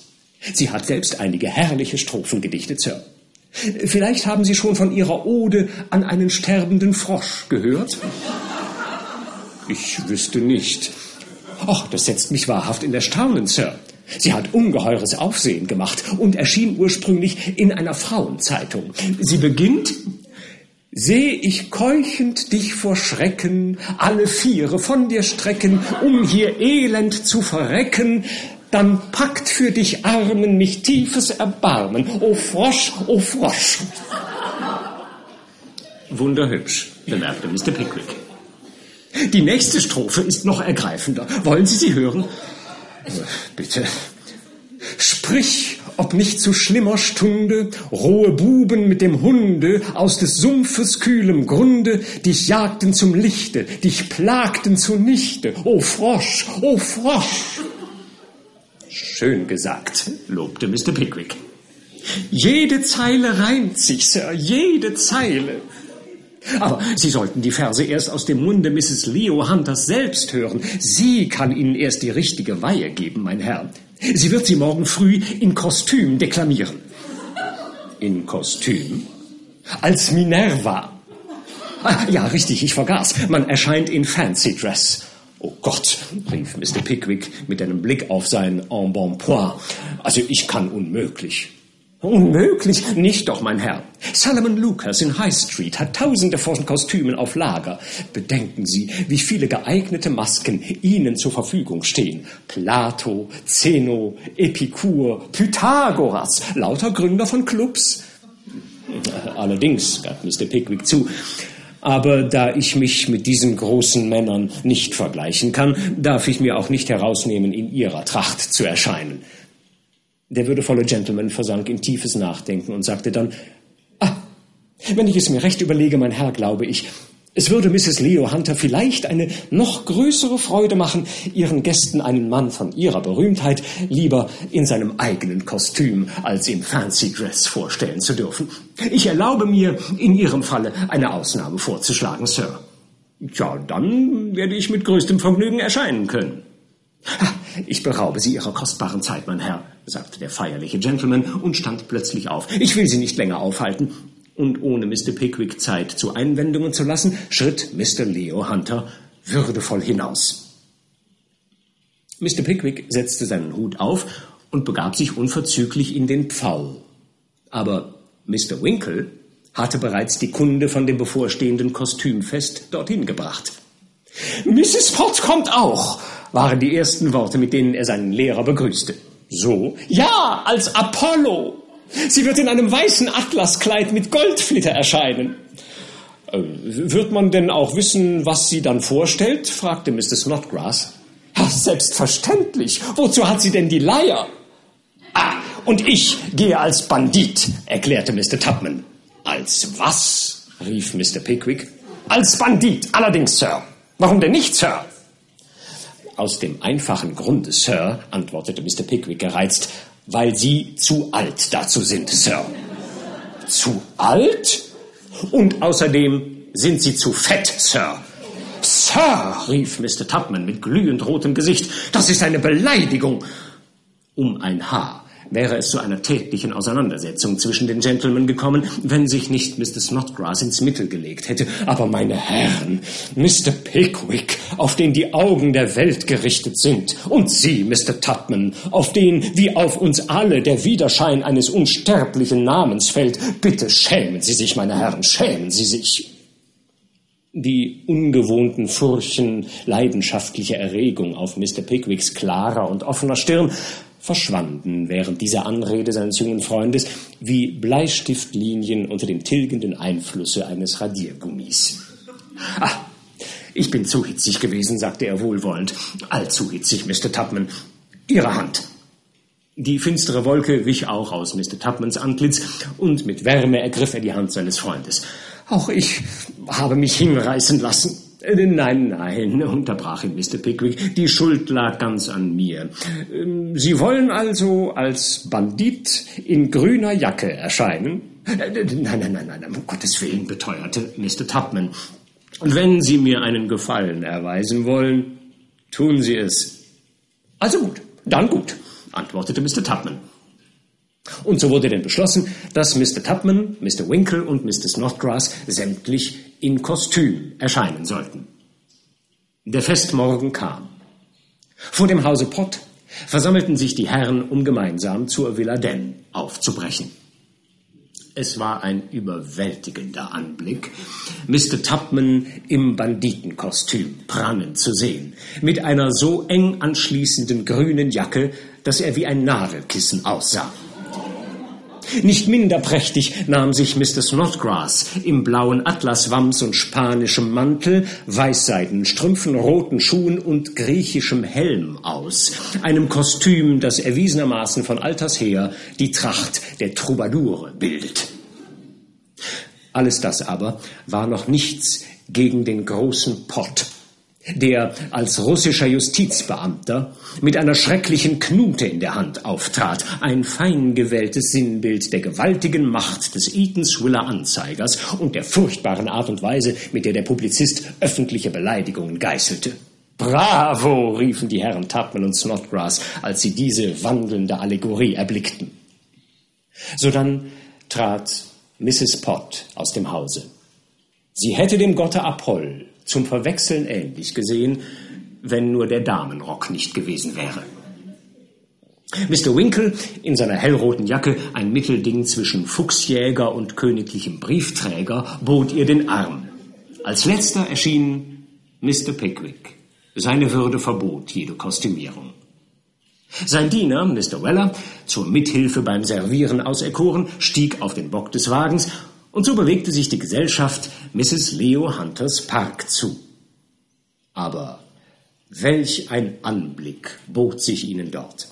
Sie hat selbst einige herrliche Strophen gedichtet, Sir. Vielleicht haben Sie schon von ihrer Ode an einen sterbenden Frosch gehört? Ich wüsste nicht. Och, das setzt mich wahrhaft in Erstaunen, Sir. Sie hat ungeheures Aufsehen gemacht und erschien ursprünglich in einer Frauenzeitung. Sie beginnt Seh ich keuchend dich vor Schrecken, alle Viere von dir strecken, um hier elend zu verrecken, dann packt für dich Armen mich tiefes Erbarmen. O Frosch, o Frosch. Wunderhübsch, bemerkte Mr. Pickwick. Die nächste Strophe ist noch ergreifender. Wollen Sie sie hören? Bitte. Sprich, ob nicht zu schlimmer Stunde rohe Buben mit dem Hunde aus des Sumpfes kühlem Grunde dich jagten zum Lichte, dich plagten zunichte. O Frosch, o Frosch! Schön gesagt, lobte Mr. Pickwick. Jede Zeile reimt sich, Sir, jede Zeile. Aber Sie sollten die Verse erst aus dem Munde Mrs. Leo Hunters selbst hören. Sie kann Ihnen erst die richtige Weihe geben, mein Herr. Sie wird sie morgen früh in Kostüm deklamieren. In Kostüm? Als Minerva. Ah, ja, richtig, ich vergaß. Man erscheint in Fancy Dress. Oh Gott, rief Mr. Pickwick mit einem Blick auf sein Embonpoint. Also ich kann unmöglich. Unmöglich, nicht doch, mein Herr. Solomon Lucas in High Street hat tausende von Kostümen auf Lager. Bedenken Sie, wie viele geeignete Masken Ihnen zur Verfügung stehen. Plato, Zeno, Epikur, Pythagoras, lauter Gründer von Clubs. Allerdings, gab Mr. Pickwick zu, aber da ich mich mit diesen großen Männern nicht vergleichen kann, darf ich mir auch nicht herausnehmen, in ihrer Tracht zu erscheinen. Der würdevolle Gentleman versank in tiefes Nachdenken und sagte dann, ah, wenn ich es mir recht überlege, mein Herr, glaube ich, es würde Mrs. Leo Hunter vielleicht eine noch größere Freude machen, ihren Gästen einen Mann von ihrer Berühmtheit lieber in seinem eigenen Kostüm als im Fancy Dress vorstellen zu dürfen. Ich erlaube mir, in Ihrem Falle eine Ausnahme vorzuschlagen, Sir. Tja, dann werde ich mit größtem Vergnügen erscheinen können. Ich beraube Sie Ihrer kostbaren Zeit, mein Herr, sagte der feierliche Gentleman und stand plötzlich auf. Ich will Sie nicht länger aufhalten. Und ohne Mr. Pickwick Zeit zu Einwendungen zu lassen, schritt Mr. Leo Hunter würdevoll hinaus. Mr. Pickwick setzte seinen Hut auf und begab sich unverzüglich in den Pfau, Aber Mr. Winkle hatte bereits die Kunde von dem bevorstehenden Kostümfest dorthin gebracht. Mrs. Potts kommt auch, waren die ersten Worte, mit denen er seinen Lehrer begrüßte. So? Ja, als Apollo. Sie wird in einem weißen Atlaskleid mit Goldflitter erscheinen. Äh, wird man denn auch wissen, was sie dann vorstellt? fragte Mr. Snodgrass. Ja, selbstverständlich. Wozu hat sie denn die Leier? Ah, und ich gehe als Bandit, erklärte Mr. Tubman. Als was? rief Mr. Pickwick. Als Bandit, allerdings, Sir. Warum denn nicht, Sir? Aus dem einfachen Grunde, Sir, antwortete Mr. Pickwick gereizt, weil Sie zu alt dazu sind, Sir. Zu alt? Und außerdem sind Sie zu fett, Sir. Sir, rief Mr. Tubman mit glühend rotem Gesicht, das ist eine Beleidigung. Um ein Haar wäre es zu einer täglichen Auseinandersetzung zwischen den Gentlemen gekommen, wenn sich nicht Mr. Snodgrass ins Mittel gelegt hätte. Aber meine Herren, Mr. Pickwick, auf den die Augen der Welt gerichtet sind, und Sie, Mr. Tubman, auf den wie auf uns alle der Widerschein eines unsterblichen Namens fällt, bitte schämen Sie sich, meine Herren, schämen Sie sich. Die ungewohnten Furchen leidenschaftliche Erregung auf Mr. Pickwicks klarer und offener Stirn verschwanden während dieser Anrede seines jungen Freundes wie Bleistiftlinien unter dem tilgenden Einflüsse eines Radiergummis. Ah, ich bin zu hitzig gewesen, sagte er wohlwollend. Allzu hitzig, Mr. Tubman. Ihre Hand. Die finstere Wolke wich auch aus Mr. Tubmans Antlitz, und mit Wärme ergriff er die Hand seines Freundes. Auch ich habe mich hinreißen lassen. Äh, nein, nein, unterbrach ihn Mr. Pickwick, die Schuld lag ganz an mir. Ähm, Sie wollen also als Bandit in grüner Jacke erscheinen? Äh, nein, nein, nein, nein, um Gottes Willen, beteuerte Mr. Tubman. Wenn Sie mir einen Gefallen erweisen wollen, tun Sie es. Also gut, dann gut, antwortete Mr. Tubman. Und so wurde denn beschlossen, dass Mr. Tubman, Mr. Winkle und Mr. Snodgrass sämtlich in Kostüm erscheinen sollten. Der Festmorgen kam. Vor dem Hause Pott versammelten sich die Herren, um gemeinsam zur Villa Den aufzubrechen. Es war ein überwältigender Anblick, Mr. Tubman im Banditenkostüm prangend zu sehen, mit einer so eng anschließenden grünen Jacke, dass er wie ein Nadelkissen aussah. Nicht minder prächtig nahm sich Mr. Snodgrass im blauen Atlaswams und spanischem Mantel, weißseidenen Strümpfen, roten Schuhen und griechischem Helm aus, einem Kostüm, das erwiesenermaßen von alters her die Tracht der Troubadoure bildet. Alles das aber war noch nichts gegen den großen Pott, der als russischer Justizbeamter mit einer schrecklichen Knute in der Hand auftrat, ein fein gewähltes Sinnbild der gewaltigen Macht des Eatonswiller Anzeigers und der furchtbaren Art und Weise, mit der der Publizist öffentliche Beleidigungen geißelte. Bravo, riefen die Herren Tubman und Snodgrass, als sie diese wandelnde Allegorie erblickten. Sodann trat Mrs. Pott aus dem Hause. Sie hätte dem Gotte Apoll zum Verwechseln ähnlich gesehen, wenn nur der Damenrock nicht gewesen wäre. Mr. Winkle in seiner hellroten Jacke, ein Mittelding zwischen Fuchsjäger und königlichem Briefträger, bot ihr den Arm. Als letzter erschien Mr. Pickwick. Seine Würde verbot jede Kostümierung. Sein Diener, Mr. Weller, zur Mithilfe beim Servieren auserkoren, stieg auf den Bock des Wagens und so bewegte sich die Gesellschaft Mrs. Leo Hunters Park zu. Aber welch ein Anblick bot sich ihnen dort.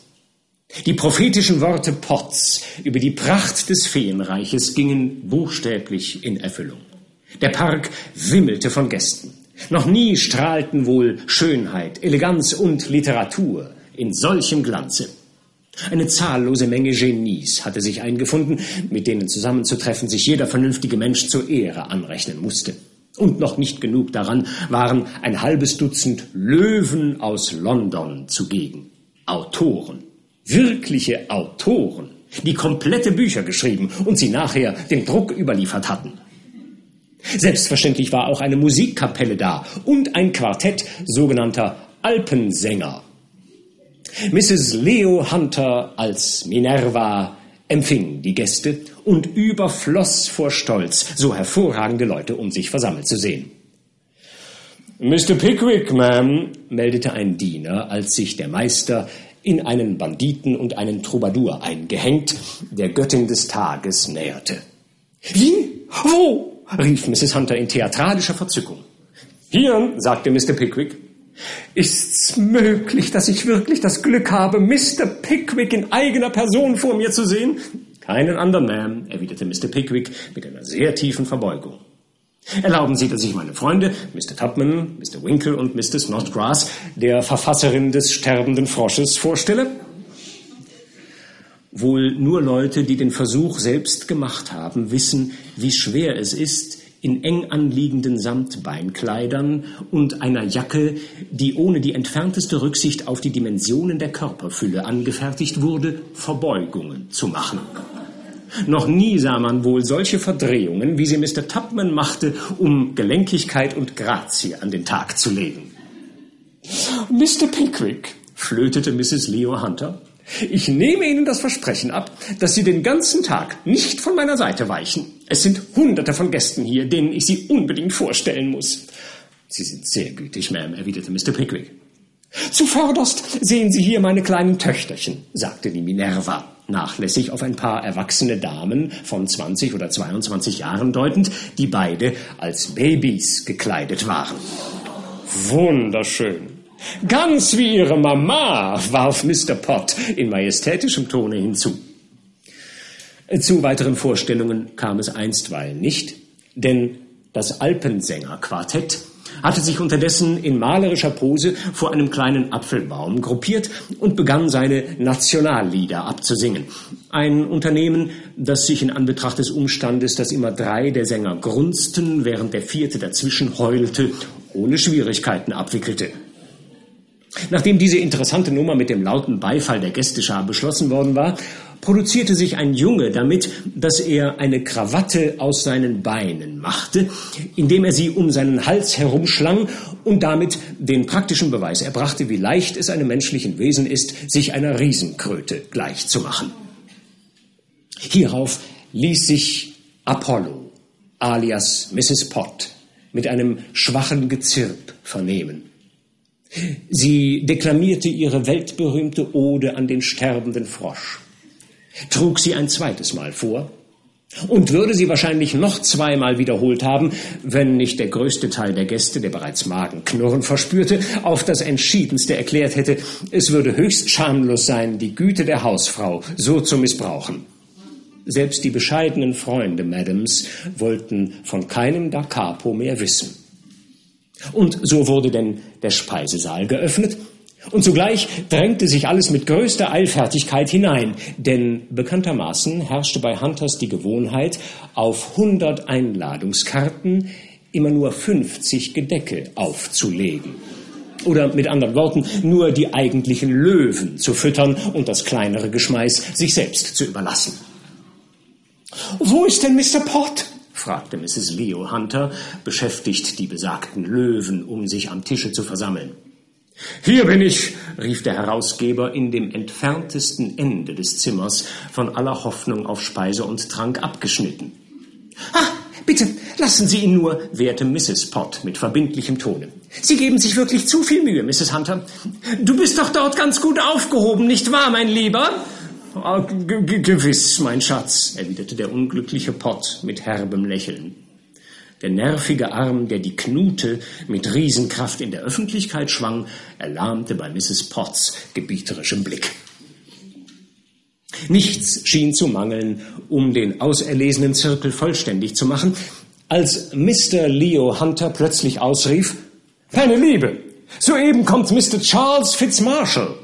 Die prophetischen Worte Potts über die Pracht des Feenreiches gingen buchstäblich in Erfüllung. Der Park wimmelte von Gästen. Noch nie strahlten wohl Schönheit, Eleganz und Literatur in solchem Glanze. Eine zahllose Menge Genies hatte sich eingefunden, mit denen zusammenzutreffen sich jeder vernünftige Mensch zur Ehre anrechnen musste. Und noch nicht genug daran waren ein halbes Dutzend Löwen aus London zugegen. Autoren, wirkliche Autoren, die komplette Bücher geschrieben und sie nachher dem Druck überliefert hatten. Selbstverständlich war auch eine Musikkapelle da und ein Quartett sogenannter Alpensänger Mrs. Leo Hunter als Minerva, empfingen die Gäste und überfloss vor Stolz, so hervorragende Leute um sich versammelt zu sehen. Mr. Pickwick, Ma'am, meldete ein Diener, als sich der Meister in einen Banditen und einen Troubadour eingehängt, der Göttin des Tages näherte. Wie? Wo? rief Mrs. Hunter in theatralischer Verzückung. Hier, sagte Mr. Pickwick. Ist's möglich, dass ich wirklich das Glück habe, Mr. Pickwick in eigener Person vor mir zu sehen? Keinen anderen, Ma'am, erwiderte Mr. Pickwick mit einer sehr tiefen Verbeugung. Erlauben Sie, dass ich meine Freunde, Mr. Tupman, Mr. Winkle und Mr. Snodgrass, der Verfasserin des sterbenden Frosches, vorstelle? Wohl nur Leute, die den Versuch selbst gemacht haben, wissen, wie schwer es ist, in eng anliegenden Samtbeinkleidern und einer Jacke, die ohne die entfernteste Rücksicht auf die Dimensionen der Körperfülle angefertigt wurde, Verbeugungen zu machen. Noch nie sah man wohl solche Verdrehungen, wie sie Mr. Tupman machte, um Gelenkigkeit und Grazie an den Tag zu legen. Mr. Pickwick, flötete Mrs. Leo Hunter, ich nehme Ihnen das Versprechen ab, dass Sie den ganzen Tag nicht von meiner Seite weichen. Es sind Hunderte von Gästen hier, denen ich Sie unbedingt vorstellen muss. Sie sind sehr gütig, Ma'am, erwiderte Mr. Pickwick. Zuvörderst sehen Sie hier meine kleinen Töchterchen, sagte die Minerva nachlässig auf ein paar erwachsene Damen von 20 oder 22 Jahren deutend, die beide als Babys gekleidet waren. Wunderschön. Ganz wie Ihre Mama, warf Mr. Pott in majestätischem Tone hinzu. Zu weiteren Vorstellungen kam es einstweilen nicht, denn das Alpensängerquartett hatte sich unterdessen in malerischer Pose vor einem kleinen Apfelbaum gruppiert und begann seine Nationallieder abzusingen. Ein Unternehmen, das sich in Anbetracht des Umstandes, dass immer drei der Sänger grunzten, während der vierte dazwischen heulte, ohne Schwierigkeiten abwickelte. Nachdem diese interessante Nummer mit dem lauten Beifall der Gästeschar beschlossen worden war, produzierte sich ein Junge damit, dass er eine Krawatte aus seinen Beinen machte, indem er sie um seinen Hals herumschlang und damit den praktischen Beweis erbrachte, wie leicht es einem menschlichen Wesen ist, sich einer Riesenkröte gleichzumachen. Hierauf ließ sich Apollo alias Mrs. Pott mit einem schwachen Gezirp vernehmen. Sie deklamierte ihre weltberühmte Ode an den sterbenden Frosch trug sie ein zweites Mal vor und würde sie wahrscheinlich noch zweimal wiederholt haben, wenn nicht der größte Teil der Gäste, der bereits Magenknurren verspürte, auf das Entschiedenste erklärt hätte, es würde höchst schamlos sein, die Güte der Hausfrau so zu missbrauchen. Selbst die bescheidenen Freunde Madams wollten von keinem Da Capo mehr wissen. Und so wurde denn der Speisesaal geöffnet und zugleich drängte sich alles mit größter Eilfertigkeit hinein, denn bekanntermaßen herrschte bei Hunters die Gewohnheit, auf 100 Einladungskarten immer nur 50 Gedecke aufzulegen. Oder mit anderen Worten, nur die eigentlichen Löwen zu füttern und das kleinere Geschmeiß sich selbst zu überlassen. Wo ist denn Mr. Pott? Fragte Mrs. Leo Hunter, beschäftigt, die besagten Löwen um sich am Tische zu versammeln. Hier bin ich, rief der Herausgeber in dem entferntesten Ende des Zimmers, von aller Hoffnung auf Speise und Trank abgeschnitten. Ah, bitte, lassen Sie ihn nur, wehrte Mrs. Pott mit verbindlichem Tone. Sie geben sich wirklich zu viel Mühe, Mrs. Hunter. Du bist doch dort ganz gut aufgehoben, nicht wahr, mein Lieber? Oh, gewiss, mein Schatz, erwiderte der unglückliche Pott mit herbem Lächeln. Der nervige Arm, der die Knute mit Riesenkraft in der Öffentlichkeit schwang, erlahmte bei Mrs. Potts gebieterischem Blick. Nichts schien zu mangeln, um den auserlesenen Zirkel vollständig zu machen, als Mr. Leo Hunter plötzlich ausrief, Meine Liebe, soeben kommt Mr. Charles Fitzmarshall.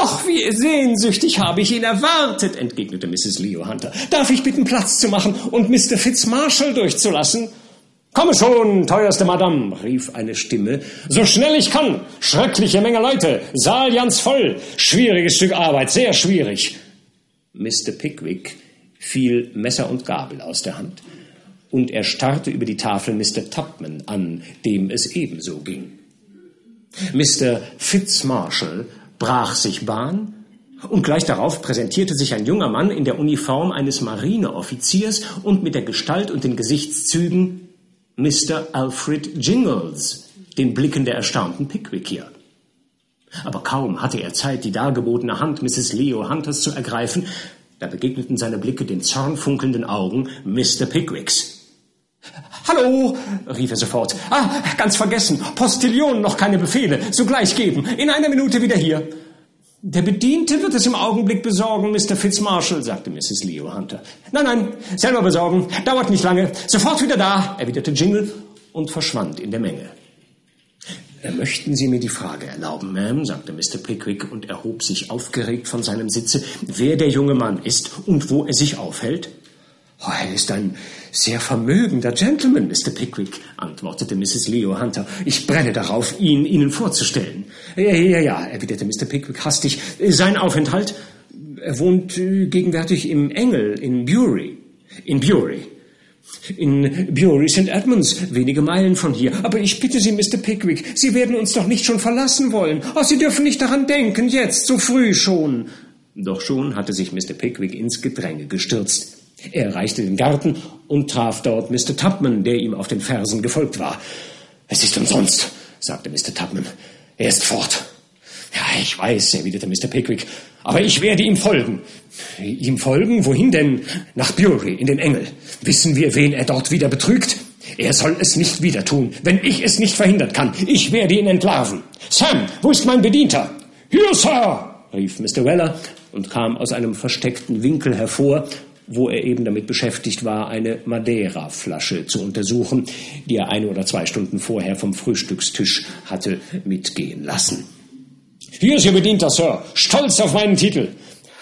Ach, wie sehnsüchtig habe ich ihn erwartet, entgegnete Mrs. Leo Hunter. Darf ich bitten, Platz zu machen und Mr. Fitzmarshall durchzulassen? Komme schon, teuerste Madame, rief eine Stimme. So schnell ich kann. Schreckliche Menge Leute. Saal ganz voll. Schwieriges Stück Arbeit, sehr schwierig. Mr. Pickwick fiel Messer und Gabel aus der Hand und er starrte über die Tafel Mr. Tupman an, dem es ebenso ging. Mr. Fitzmarshall brach sich Bahn Und gleich darauf präsentierte sich ein junger Mann in der Uniform eines Marineoffiziers und mit der Gestalt und den Gesichtszügen Mr. Alfred Jingles, den Blicken der erstaunten Pickwickier. Aber kaum hatte er Zeit, die dargebotene Hand Mrs. Leo Hunters zu ergreifen, da begegneten seine Blicke den zornfunkelnden Augen Mr. Pickwicks. Hallo, rief er sofort. Ah, ganz vergessen. Postillon noch keine Befehle. Sogleich geben. In einer Minute wieder hier. Der Bediente wird es im Augenblick besorgen, Mr. Fitzmarshall, sagte Mrs. Leo Hunter. Nein, nein, selber besorgen. Dauert nicht lange. Sofort wieder da, erwiderte Jingle und verschwand in der Menge. Möchten Sie mir die Frage erlauben, Ma'am, sagte Mr. Pickwick und erhob sich aufgeregt von seinem Sitze, wer der junge Mann ist und wo er sich aufhält? Oh, er ist ein sehr vermögender Gentleman, Mr. Pickwick, antwortete Mrs. Leo Hunter. Ich brenne darauf, ihn Ihnen vorzustellen. Ja, ja, ja, erwiderte Mr. Pickwick hastig. Sein Aufenthalt? Er wohnt äh, gegenwärtig im Engel in Bury. In Bury. In Bury St. Edmunds, wenige Meilen von hier. Aber ich bitte Sie, Mr. Pickwick, Sie werden uns doch nicht schon verlassen wollen. Oh, Sie dürfen nicht daran denken, jetzt, so früh schon. Doch schon hatte sich Mr. Pickwick ins Gedränge gestürzt. Er erreichte den Garten und traf dort Mr. Tupman, der ihm auf den Fersen gefolgt war. Es ist umsonst, sagte Mr. Tupman. Er ist fort. Ja, ich weiß, erwiderte Mr. Pickwick, aber ich werde ihm folgen. Ihm folgen? Wohin denn? Nach Bury, in den Engel. Wissen wir, wen er dort wieder betrügt? Er soll es nicht wieder tun, wenn ich es nicht verhindern kann. Ich werde ihn entlarven. Sam, wo ist mein Bedienter? Hier, Sir, rief Mr. Weller und kam aus einem versteckten Winkel hervor wo er eben damit beschäftigt war, eine Madeira-Flasche zu untersuchen, die er eine oder zwei Stunden vorher vom Frühstückstisch hatte mitgehen lassen. Hier ist Ihr Bedienter, Sir, stolz auf meinen Titel.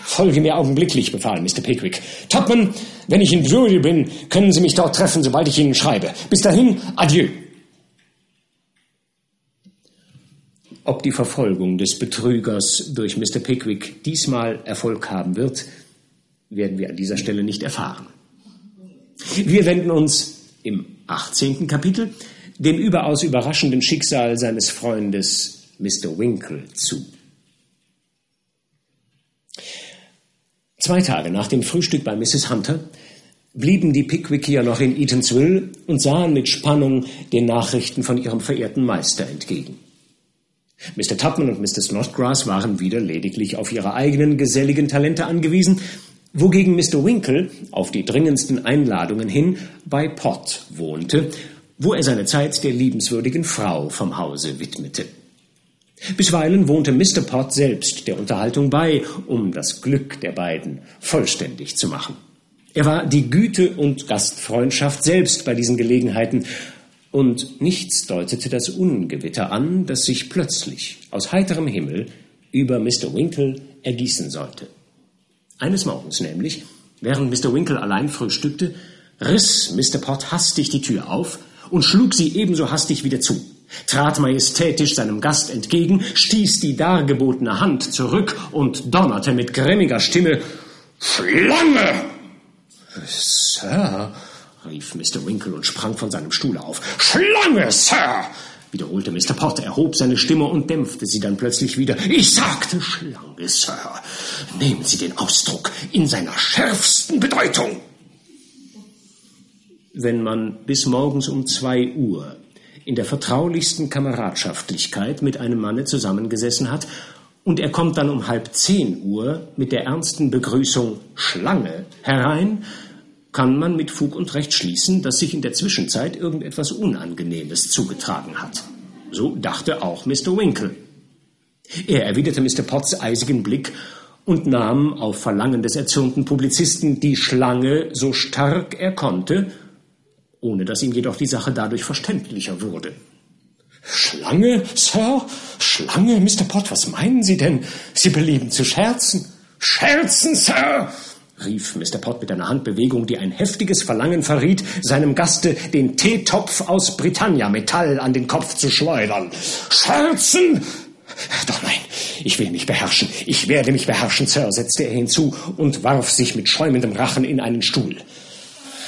Folge mir augenblicklich, befahl Mr. Pickwick. Topman, wenn ich in Drury bin, können Sie mich dort treffen, sobald ich Ihnen schreibe. Bis dahin, adieu. Ob die Verfolgung des Betrügers durch Mr. Pickwick diesmal Erfolg haben wird, werden wir an dieser Stelle nicht erfahren. Wir wenden uns im 18. Kapitel dem überaus überraschenden Schicksal seines Freundes Mr. Winkle zu. Zwei Tage nach dem Frühstück bei Mrs. Hunter blieben die Pickwickier noch in Eatanswill und sahen mit Spannung den Nachrichten von ihrem verehrten Meister entgegen. Mr. Tupman und Mr. Snodgrass waren wieder lediglich auf ihre eigenen geselligen Talente angewiesen wogegen Mr. Winkle auf die dringendsten Einladungen hin bei Pott wohnte, wo er seine Zeit der liebenswürdigen Frau vom Hause widmete. Bisweilen wohnte Mr. Pott selbst der Unterhaltung bei, um das Glück der beiden vollständig zu machen. Er war die Güte und Gastfreundschaft selbst bei diesen Gelegenheiten, und nichts deutete das Ungewitter an, das sich plötzlich aus heiterem Himmel über Mr. Winkle ergießen sollte. Eines Morgens nämlich, während Mr. Winkle allein frühstückte, riss Mr. Pott hastig die Tür auf und schlug sie ebenso hastig wieder zu, trat majestätisch seinem Gast entgegen, stieß die dargebotene Hand zurück und donnerte mit grimmiger Stimme Schlange! Sir, rief Mr. Winkle und sprang von seinem Stuhl auf. Schlange, Sir! Wiederholte Mr. Potter, erhob seine Stimme und dämpfte sie dann plötzlich wieder. Ich sagte Schlange, Sir. Nehmen Sie den Ausdruck in seiner schärfsten Bedeutung. Wenn man bis morgens um zwei Uhr in der vertraulichsten Kameradschaftlichkeit mit einem Manne zusammengesessen hat und er kommt dann um halb zehn Uhr mit der ernsten Begrüßung Schlange herein, kann man mit Fug und Recht schließen, dass sich in der Zwischenzeit irgendetwas Unangenehmes zugetragen hat. So dachte auch Mr. Winkle. Er erwiderte Mr. Potts eisigen Blick und nahm auf Verlangen des erzürnten Publizisten die Schlange so stark er konnte, ohne dass ihm jedoch die Sache dadurch verständlicher wurde. Schlange, Sir? Schlange, Mr. Pott, was meinen Sie denn? Sie belieben zu scherzen. Scherzen, Sir! Rief Mr. Pott mit einer Handbewegung, die ein heftiges Verlangen verriet, seinem Gaste den Teetopf aus Britannia-Metall an den Kopf zu schleudern. Scherzen! Doch nein, ich will mich beherrschen. Ich werde mich beherrschen, Sir, setzte er hinzu und warf sich mit schäumendem Rachen in einen Stuhl.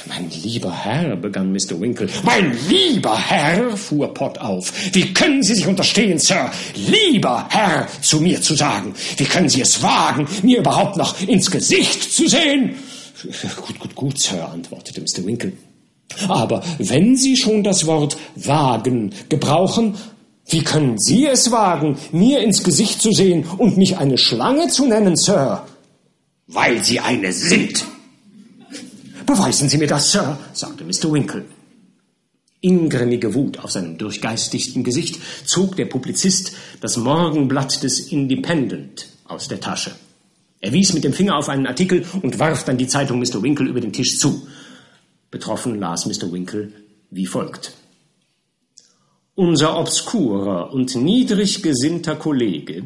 Mein lieber Herr, begann Mr. Winkle. Mein lieber Herr, fuhr Pott auf. Wie können Sie sich unterstehen, Sir, lieber Herr zu mir zu sagen? Wie können Sie es wagen, mir überhaupt noch ins Gesicht zu sehen? Gut, gut, gut, Sir, antwortete Mr. Winkle. Aber wenn Sie schon das Wort wagen gebrauchen, wie können Sie es wagen, mir ins Gesicht zu sehen und mich eine Schlange zu nennen, Sir? Weil Sie eine sind. Beweisen Sie mir das, Sir, sagte Mr. Winkle. Ingrimmige Wut auf seinem durchgeistigten Gesicht zog der Publizist das Morgenblatt des Independent aus der Tasche. Er wies mit dem Finger auf einen Artikel und warf dann die Zeitung Mr. Winkle über den Tisch zu. Betroffen las Mr. Winkle wie folgt. Unser obskurer und niedrig gesinnter Kollege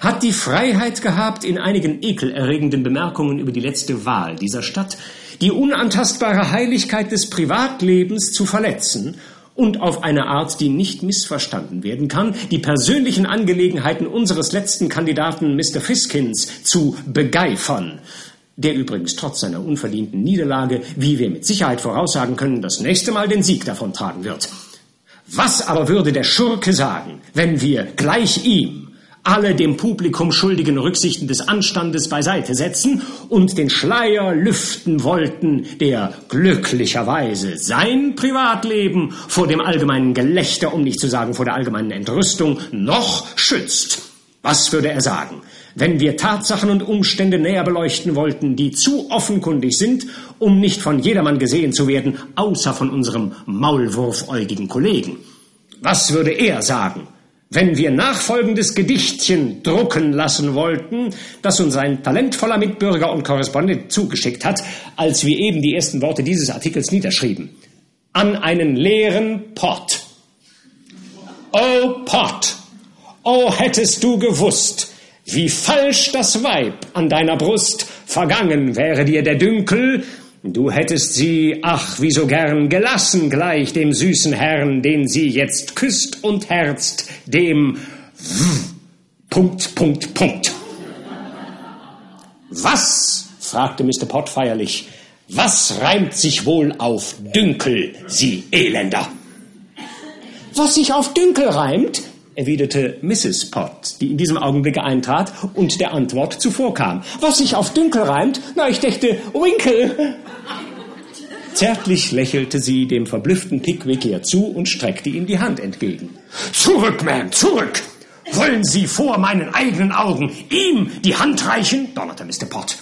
hat die Freiheit gehabt, in einigen ekelerregenden Bemerkungen über die letzte Wahl dieser Stadt die unantastbare Heiligkeit des Privatlebens zu verletzen und auf eine Art, die nicht missverstanden werden kann, die persönlichen Angelegenheiten unseres letzten Kandidaten Mr. Fiskins zu begeifern, der übrigens trotz seiner unverdienten Niederlage, wie wir mit Sicherheit voraussagen können, das nächste Mal den Sieg davontragen wird. Was aber würde der Schurke sagen, wenn wir gleich ihm alle dem Publikum schuldigen Rücksichten des Anstandes beiseite setzen und den Schleier lüften wollten, der glücklicherweise sein Privatleben vor dem allgemeinen Gelächter, um nicht zu sagen vor der allgemeinen Entrüstung, noch schützt. Was würde er sagen, wenn wir Tatsachen und Umstände näher beleuchten wollten, die zu offenkundig sind, um nicht von jedermann gesehen zu werden, außer von unserem maulwurfäugigen Kollegen? Was würde er sagen, wenn wir nachfolgendes Gedichtchen drucken lassen wollten, das uns ein talentvoller Mitbürger und Korrespondent zugeschickt hat, als wir eben die ersten Worte dieses Artikels niederschrieben. An einen leeren Pott. Oh Pott, oh hättest du gewusst, wie falsch das Weib an deiner Brust, vergangen wäre dir der Dünkel, du hättest sie, ach, wie so gern gelassen gleich dem süßen Herrn, den sie jetzt küsst und herzt, dem Punkt, Punkt, Punkt. Was? fragte Mr. Pott feierlich. Was reimt sich wohl auf Dünkel, Sie Elender? Was sich auf Dünkel reimt, erwiderte Mrs. Pott, die in diesem Augenblicke eintrat und der Antwort zuvorkam. Was sich auf Dünkel reimt? Na, ich dächte, Winkel. Zärtlich lächelte sie dem verblüfften Pickwickier zu und streckte ihm die Hand entgegen. Zurück, Ma'am, zurück! Wollen Sie vor meinen eigenen Augen ihm die Hand reichen? donnerte Mr. Pott.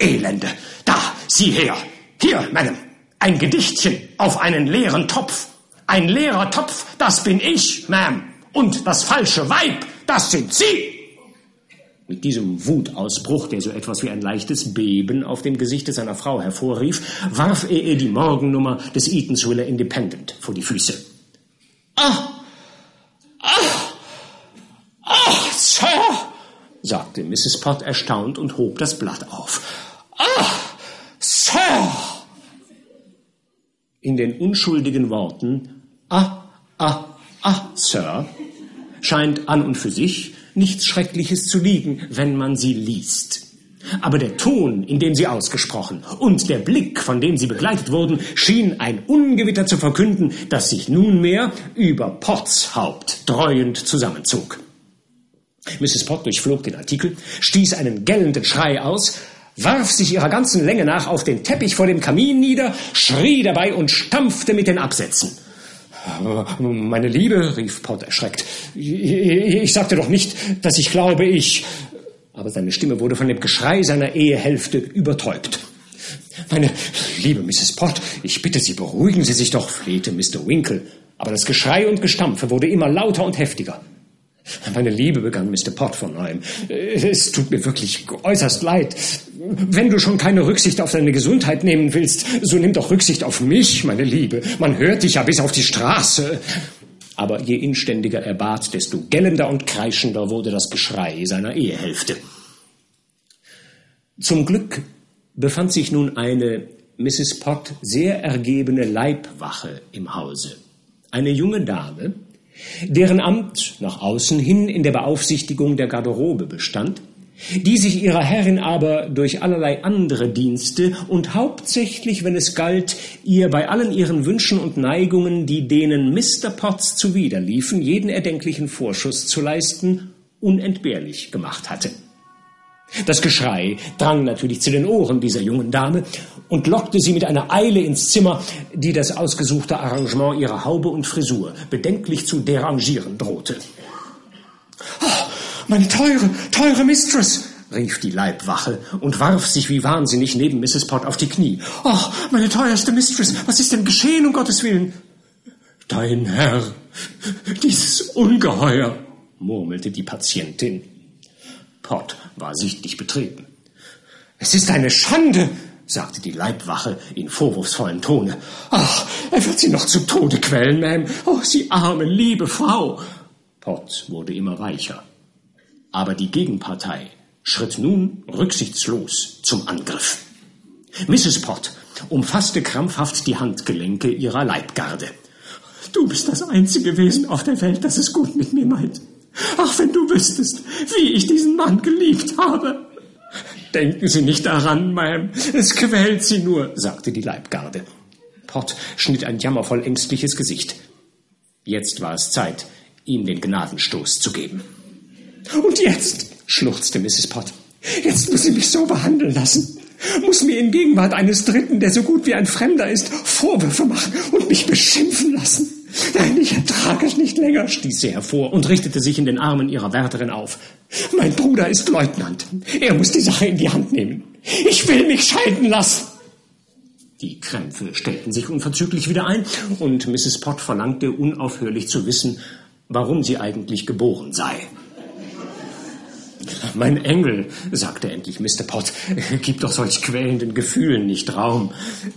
Elende! Da, sieh her! Hier, Madam, ein Gedichtchen auf einen leeren Topf. Ein leerer Topf, das bin ich, Ma'am. Und das falsche Weib, das sind Sie! Mit diesem Wutausbruch, der so etwas wie ein leichtes Beben auf dem Gesichte seiner Frau hervorrief, warf er ihr die Morgennummer des Eatanswiller Independent vor die Füße. Ah! Ah! Ah, Sir! sagte Mrs. Pott erstaunt und hob das Blatt auf. Ah, Sir! In den unschuldigen Worten Ah, ah, ah, Sir scheint an und für sich nichts Schreckliches zu liegen, wenn man sie liest. Aber der Ton, in dem sie ausgesprochen, und der Blick, von dem sie begleitet wurden, schien ein Ungewitter zu verkünden, das sich nunmehr über Potts Haupt dreuend zusammenzog. Mrs. Pott durchflog den Artikel, stieß einen gellenden Schrei aus, warf sich ihrer ganzen Länge nach auf den Teppich vor dem Kamin nieder, schrie dabei und stampfte mit den Absätzen. Meine Liebe, rief Pott erschreckt, ich sagte doch nicht, dass ich glaube, ich. Aber seine Stimme wurde von dem Geschrei seiner Ehehälfte übertäubt. Meine liebe Mrs. Pott, ich bitte Sie, beruhigen Sie sich doch, flehte Mr. Winkle. Aber das Geschrei und Gestampfe wurde immer lauter und heftiger. Meine Liebe, begann Mr. Pott von neuem, es tut mir wirklich äußerst leid. Wenn du schon keine Rücksicht auf deine Gesundheit nehmen willst, so nimm doch Rücksicht auf mich, meine Liebe. Man hört dich ja bis auf die Straße. Aber je inständiger er bat, desto gellender und kreischender wurde das Geschrei seiner Ehehälfte. Zum Glück befand sich nun eine Mrs. Pott sehr ergebene Leibwache im Hause. Eine junge Dame, deren Amt nach außen hin in der Beaufsichtigung der Garderobe bestand, die sich ihrer Herrin aber durch allerlei andere Dienste und hauptsächlich, wenn es galt, ihr bei allen ihren Wünschen und Neigungen, die denen Mr. Potts zuwiderliefen, jeden erdenklichen Vorschuss zu leisten, unentbehrlich gemacht hatte. Das Geschrei drang natürlich zu den Ohren dieser jungen Dame und lockte sie mit einer Eile ins Zimmer, die das ausgesuchte Arrangement ihrer Haube und Frisur bedenklich zu derangieren drohte. Oh, meine teure, teure Mistress! rief die Leibwache und warf sich wie wahnsinnig neben Mrs. Pott auf die Knie. Ach, oh, meine teuerste Mistress, was ist denn geschehen, um Gottes Willen? Dein Herr, dieses Ungeheuer, murmelte die Patientin. Pott war sichtlich betreten. Es ist eine Schande, sagte die Leibwache in vorwurfsvollem Tone. Ach, er wird sie noch zu Tode quälen, Ma'am. Oh, Sie arme, liebe Frau. Pott wurde immer weicher. Aber die Gegenpartei schritt nun rücksichtslos zum Angriff. Mrs. Pott umfasste krampfhaft die Handgelenke ihrer Leibgarde. Du bist das einzige Wesen auf der Welt, das es gut mit mir meint. Ach, wenn du wüsstest, wie ich diesen Mann geliebt habe. Denken Sie nicht daran, Ma'am. Es quält Sie nur, sagte die Leibgarde. Pott schnitt ein jammervoll ängstliches Gesicht. Jetzt war es Zeit, ihm den Gnadenstoß zu geben. Und jetzt, schluchzte Mrs. Pott, jetzt muss sie mich so behandeln lassen, muss mir in Gegenwart eines Dritten, der so gut wie ein Fremder ist, Vorwürfe machen und mich beschimpfen lassen. Nein, ich ertrage es nicht länger, stieß sie hervor und richtete sich in den Armen ihrer Wärterin auf. Mein Bruder ist Leutnant. Er muss die Sache in die Hand nehmen. Ich will mich scheiden lassen. Die Krämpfe stellten sich unverzüglich wieder ein, und Mrs. Pott verlangte unaufhörlich zu wissen, warum sie eigentlich geboren sei. Mein Engel, sagte endlich Mr. Pott, gib doch solch quälenden Gefühlen nicht Raum.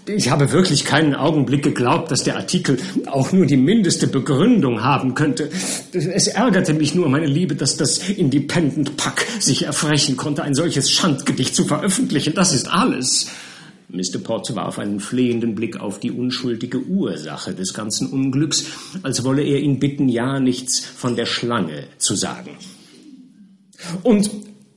Ich habe wirklich keinen Augenblick geglaubt, dass der Artikel auch nur die mindeste Begründung haben könnte. Es ärgerte mich nur, meine Liebe, dass das Independent Pack sich erfrechen konnte, ein solches Schandgedicht zu veröffentlichen. Das ist alles. Mr. Pott warf einen flehenden Blick auf die unschuldige Ursache des ganzen Unglücks, als wolle er ihn bitten, ja nichts von der Schlange zu sagen. Und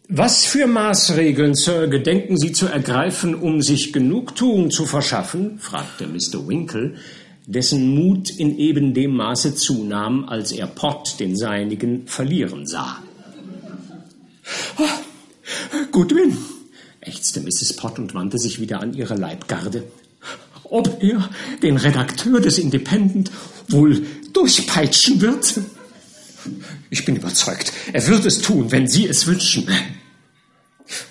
was für Maßregeln, Sir, gedenken Sie zu ergreifen, um sich Genugtuung zu verschaffen? fragte Mr. Winkle, dessen Mut in eben dem Maße zunahm, als er Pott den seinigen verlieren sah. Oh, Goodwin, ächzte Mrs. Pott und wandte sich wieder an ihre Leibgarde. Ob er den Redakteur des Independent wohl durchpeitschen wird? Ich bin überzeugt, er wird es tun, wenn Sie es wünschen.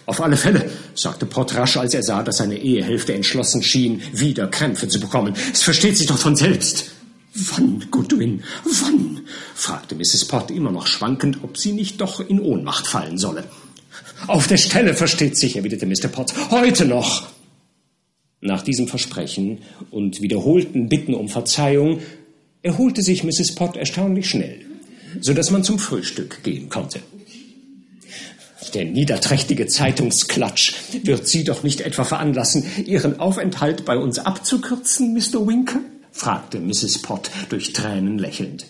Auf alle Fälle, sagte Pott rasch, als er sah, dass seine Ehehälfte entschlossen schien, wieder Krämpfe zu bekommen. Es versteht sich doch von selbst. Wann, Goodwin, wann? fragte Mrs. Pott immer noch schwankend, ob sie nicht doch in Ohnmacht fallen solle. Auf der Stelle versteht sich, erwiderte Mr. Pott. Heute noch. Nach diesem Versprechen und wiederholten Bitten um Verzeihung erholte sich Mrs. Pott erstaunlich schnell so dass man zum Frühstück gehen konnte. Der niederträchtige Zeitungsklatsch wird Sie doch nicht etwa veranlassen, Ihren Aufenthalt bei uns abzukürzen, Mr. Winkle? fragte Mrs. Pott durch Tränen lächelnd.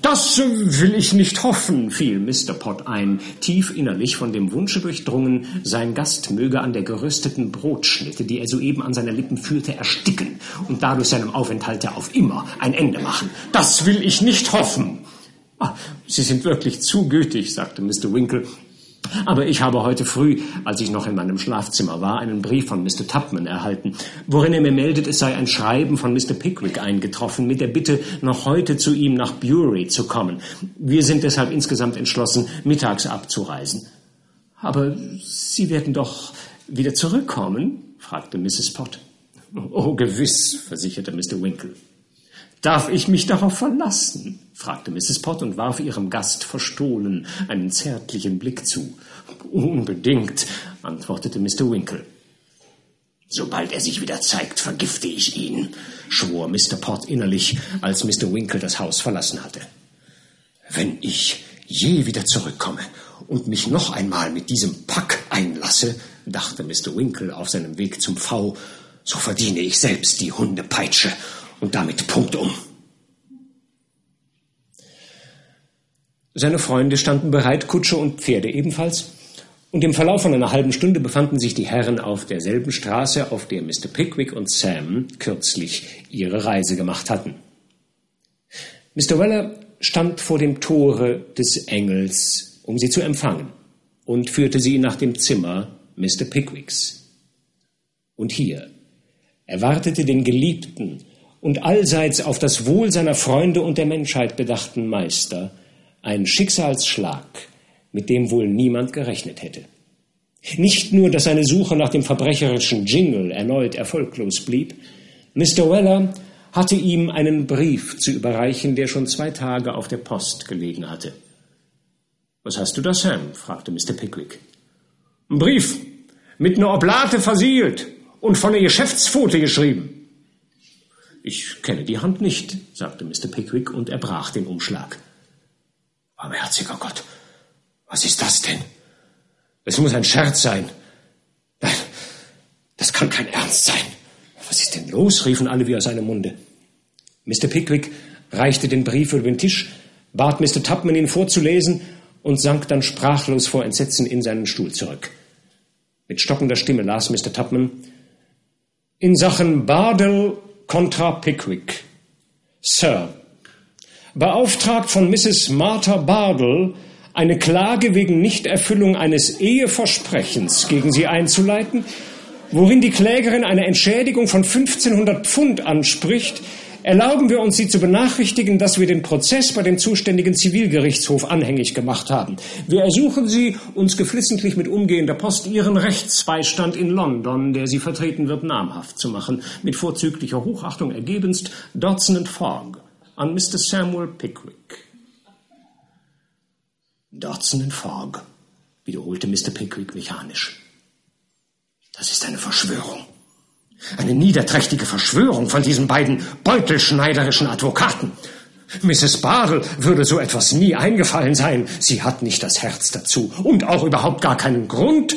Das will ich nicht hoffen, fiel Mr. Pott ein, tief innerlich von dem Wunsche durchdrungen, sein Gast möge an der gerösteten Brotschnitte, die er soeben an seine Lippen führte, ersticken und dadurch seinem Aufenthalte auf immer ein Ende machen. Das will ich nicht hoffen. Ah, Sie sind wirklich zu gütig, sagte Mr. Winkle. Aber ich habe heute früh, als ich noch in meinem Schlafzimmer war, einen Brief von Mr. Tupman erhalten, worin er mir meldet, es sei ein Schreiben von Mr. Pickwick eingetroffen mit der Bitte, noch heute zu ihm nach Bury zu kommen. Wir sind deshalb insgesamt entschlossen, mittags abzureisen. Aber Sie werden doch wieder zurückkommen? fragte Mrs. Pott. Oh, gewiss, versicherte Mr. Winkle. Darf ich mich darauf verlassen? fragte Mrs. Pott und warf ihrem Gast verstohlen einen zärtlichen Blick zu. Unbedingt, antwortete Mr. Winkle. Sobald er sich wieder zeigt, vergifte ich ihn, schwor Mr. Pott innerlich, als Mr. Winkle das Haus verlassen hatte. Wenn ich je wieder zurückkomme und mich noch einmal mit diesem Pack einlasse, dachte Mr. Winkle auf seinem Weg zum V, so verdiene ich selbst die Hundepeitsche und damit punktum. Seine Freunde standen bereit, Kutsche und Pferde ebenfalls, und im Verlauf von einer halben Stunde befanden sich die Herren auf derselben Straße, auf der Mr. Pickwick und Sam kürzlich ihre Reise gemacht hatten. Mr. Weller stand vor dem Tore des Engels, um sie zu empfangen, und führte sie nach dem Zimmer Mr. Pickwicks. Und hier erwartete den geliebten und allseits auf das Wohl seiner Freunde und der Menschheit bedachten Meister ein Schicksalsschlag, mit dem wohl niemand gerechnet hätte. Nicht nur, dass seine Suche nach dem verbrecherischen Jingle erneut erfolglos blieb, Mr. Weller hatte ihm einen Brief zu überreichen, der schon zwei Tage auf der Post gelegen hatte. Was hast du da, Sam? fragte Mr. Pickwick. Ein Brief, mit einer Oblate versiegelt und von der Geschäftspfote geschrieben. Ich kenne die Hand nicht, sagte Mr. Pickwick und erbrach den Umschlag. Barmherziger Gott, was ist das denn? Es muss ein Scherz sein. Nein, das kann kein Ernst sein. Was ist denn los? riefen alle wie aus einem Munde. Mr. Pickwick reichte den Brief über den Tisch, bat Mr. Tupman, ihn vorzulesen und sank dann sprachlos vor Entsetzen in seinen Stuhl zurück. Mit stockender Stimme las Mr. Tupman in Sachen Bardell contra Pickwick. Sir, beauftragt von Mrs. Martha Bardell, eine Klage wegen Nichterfüllung eines Eheversprechens gegen Sie einzuleiten, worin die Klägerin eine Entschädigung von 1500 Pfund anspricht, erlauben wir uns, Sie zu benachrichtigen, dass wir den Prozess bei dem zuständigen Zivilgerichtshof anhängig gemacht haben. Wir ersuchen Sie, uns geflissentlich mit umgehender Post Ihren Rechtsbeistand in London, der Sie vertreten wird, namhaft zu machen, mit vorzüglicher Hochachtung ergebenst Dodson Fogg an Mr. Samuel Pickwick. Dodson Fogg, wiederholte Mr. Pickwick mechanisch. Das ist eine Verschwörung. Eine niederträchtige Verschwörung von diesen beiden beutelschneiderischen Advokaten. Mrs. Barrel würde so etwas nie eingefallen sein. Sie hat nicht das Herz dazu und auch überhaupt gar keinen Grund.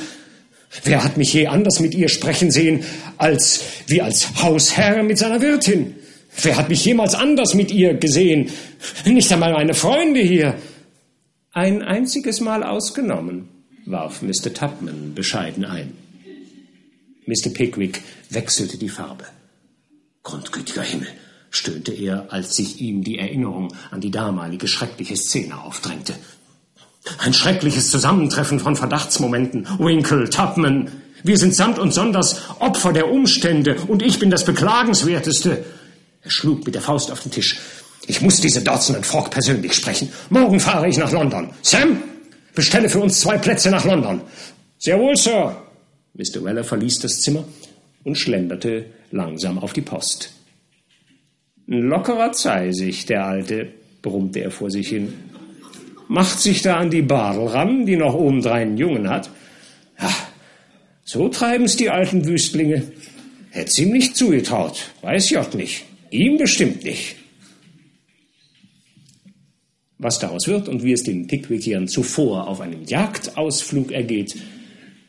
Wer hat mich je anders mit ihr sprechen sehen, als wie als Hausherr mit seiner Wirtin? Wer hat mich jemals anders mit ihr gesehen? Nicht einmal meine Freunde hier. Ein einziges Mal ausgenommen, warf Mr. Tupman bescheiden ein. Mr. Pickwick wechselte die Farbe. Grundgütiger Himmel, stöhnte er, als sich ihm die Erinnerung an die damalige schreckliche Szene aufdrängte. Ein schreckliches Zusammentreffen von Verdachtsmomenten. Winkle, Tubman. Wir sind samt und sonders Opfer der Umstände und ich bin das Beklagenswerteste. Er schlug mit der Faust auf den Tisch. Ich muss diese Dodson und Fogg persönlich sprechen. Morgen fahre ich nach London. Sam, bestelle für uns zwei Plätze nach London. Sehr wohl, Sir. Mr. Weller verließ das Zimmer und schlenderte langsam auf die Post. Ein lockerer Zeisig, der Alte, brummte er vor sich hin. Macht sich da an die Badel ran, die noch obendrein einen Jungen hat. Ja, so treiben's die alten Wüstlinge. Hätt's ihm nicht zugetraut, weiß Jott nicht. Ihm bestimmt nicht. Was daraus wird und wie es den Pickwickiern zuvor auf einem Jagdausflug ergeht,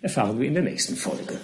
erfahren wir in der nächsten Folge.